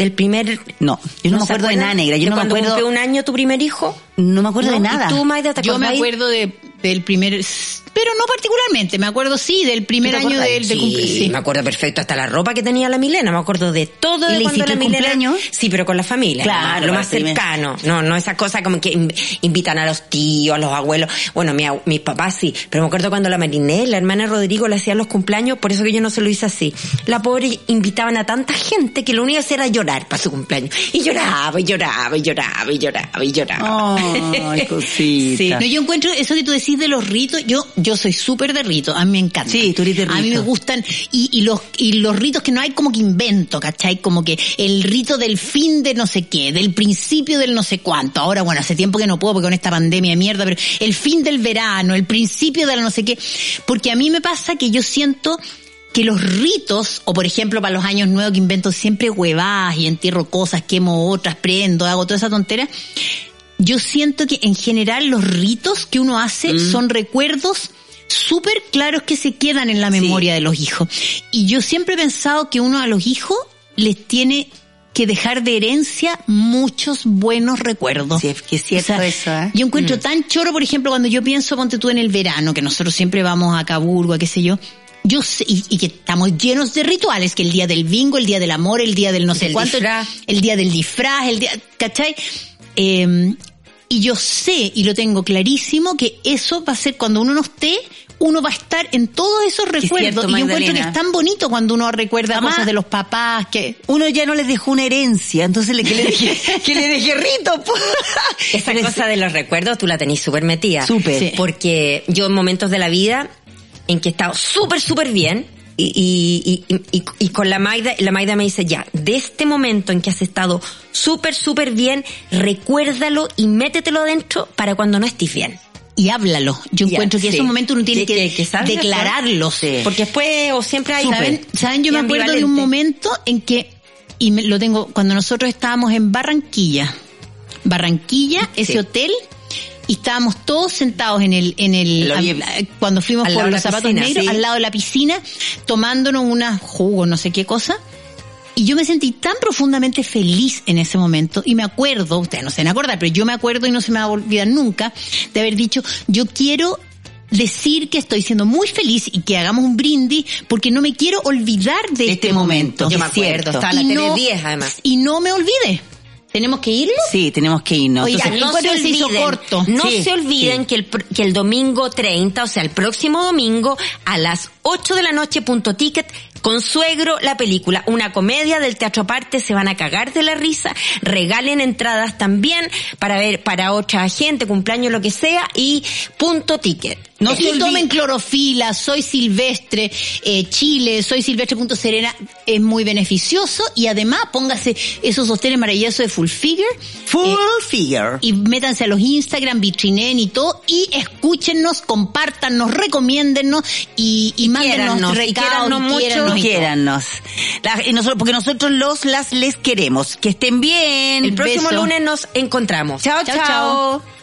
¿Del primer...? No, yo no, me acuerdo de nada negra, yo ¿De no me acuerdo, cumplió un año tu primer hijo? no me acuerdo ¿No? de nada. ¿Y tú, Maida, te Yo me acuerdo de, del primer, pero no particularmente, me acuerdo sí del primer ¿Tú te año del de sí, cumpleaños. sí. me acuerdo perfecto, hasta la ropa que tenía la Milena, me acuerdo de todo ¿Y de le cuando la el Milena. cumpleaños? Sí, pero con la familia, Claro, lo más cercano. No, no esa cosa como que in- invitan a los tíos, a los abuelos. Bueno, mi, mis papás sí, pero me acuerdo cuando la Marinés, la hermana Rodrigo, le hacían los cumpleaños, por eso que yo no se lo hice así. La pobre invitaban a tanta gente que lo único que hacía era llorar para su cumpleaños. Y lloraba, y lloraba, y lloraba, y lloraba, y lloraba. Ay, cosita. Sí. No, yo encuentro eso que tú decís de los ritos, yo yo soy súper de ritos, a mí me encanta. Sí, tú eres de A mí me rito. gustan y, y los y los ritos que no hay como que invento, ¿cachai? Como que el rito del fin de no sé qué, del principio del no sé cuánto. Ahora, bueno, hace tiempo que no puedo porque con esta pandemia de mierda, pero el fin del verano, el principio de la no sé qué. Porque a mí me pasa que yo siento que los ritos, o por ejemplo para los años nuevos que invento siempre huevadas y entierro cosas, quemo otras, prendo, hago toda esa tontera, yo siento que en general los ritos que uno hace son recuerdos súper claros que se quedan en la memoria de los hijos. Y yo siempre he pensado que uno a los hijos les tiene que dejar de herencia muchos buenos recuerdos. Sí, es que es cierto eso, ¿eh? Yo encuentro tan choro, por ejemplo, cuando yo pienso, ponte tú en el verano, que nosotros siempre vamos a Caburgo, a qué sé yo, yo sé, y, y que estamos llenos de rituales, que el día del bingo, el día del amor, el día del no sé cuánto, disfraz. el día del disfraz, el día, ¿cachai? Eh, y yo sé, y lo tengo clarísimo, que eso va a ser cuando uno no esté, uno va a estar en todos esos es recuerdos. cierto, y yo encuentro que es tan bonito cuando uno recuerda Además, cosas de los papás, que Uno ya no les dejó una herencia, entonces le, que le deje, que le deje rito, po. Esa cosa de los recuerdos tú la tenés súper metida. Súper. Sí. Porque yo en momentos de la vida en que he estado súper, súper bien y, y, y, con la Maida, la Maida me dice ya, de este momento en que has estado súper, súper bien, recuérdalo y métetelo adentro para cuando no estés bien. y háblalo. Yo Ya, encuentro que sí. esos momentos uno tiene Que- que. Sí. Porque después o siempre hay... ¿Saben, ¿Saben? Yo me acuerdo de un momento en que, y me- lo tengo, cuando nosotros estábamos en Barranquilla, Barranquilla, ese hotel, y estábamos todos sentados en el, en el, al- cuando fuimos por los zapatos piscina, negros, sí. al lado de la piscina, tomándonos unas jugos, no sé qué cosa. Y yo me sentí tan profundamente feliz en ese momento. Y me acuerdo, ustedes no se van a acordar, pero yo me acuerdo y no se me va a olvidar nunca de haber dicho, yo quiero decir que estoy siendo muy feliz y que hagamos un brindis porque no me quiero olvidar de este, Este momento. Yo me acuerdo, estaba la Y no- 10 además. Y no me olvide. ¿Tenemos que irnos? Sí, tenemos que irnos. Oiga, Entonces, no se hizo corto. No Sí, se olviden sí. que, el, que el domingo 30, o sea, el próximo domingo, a las 8 de la noche, punto ticket, Consuegro, la película, una comedia del teatro aparte, se van a cagar de la risa, regalen entradas también para ver para otra gente, cumpleaños, lo que sea, y punto ticket. No olvide- tomen clorofila, soy silvestre, eh, Chile, soy silvestre.serena, es muy beneficioso y además póngase esos sostenes maravillosos de Full Figure Full eh, figure. y métanse a los Instagram, Vitrinen y todo y escúchennos, compártannos, recomiéndennos y, y, y recados, quiérannos mucho. y todo. Quiérannos. La- y nosotros, porque nosotros los las les queremos. Que estén bien. El próximo Beso. lunes nos encontramos. chao. Chao, chao. chao.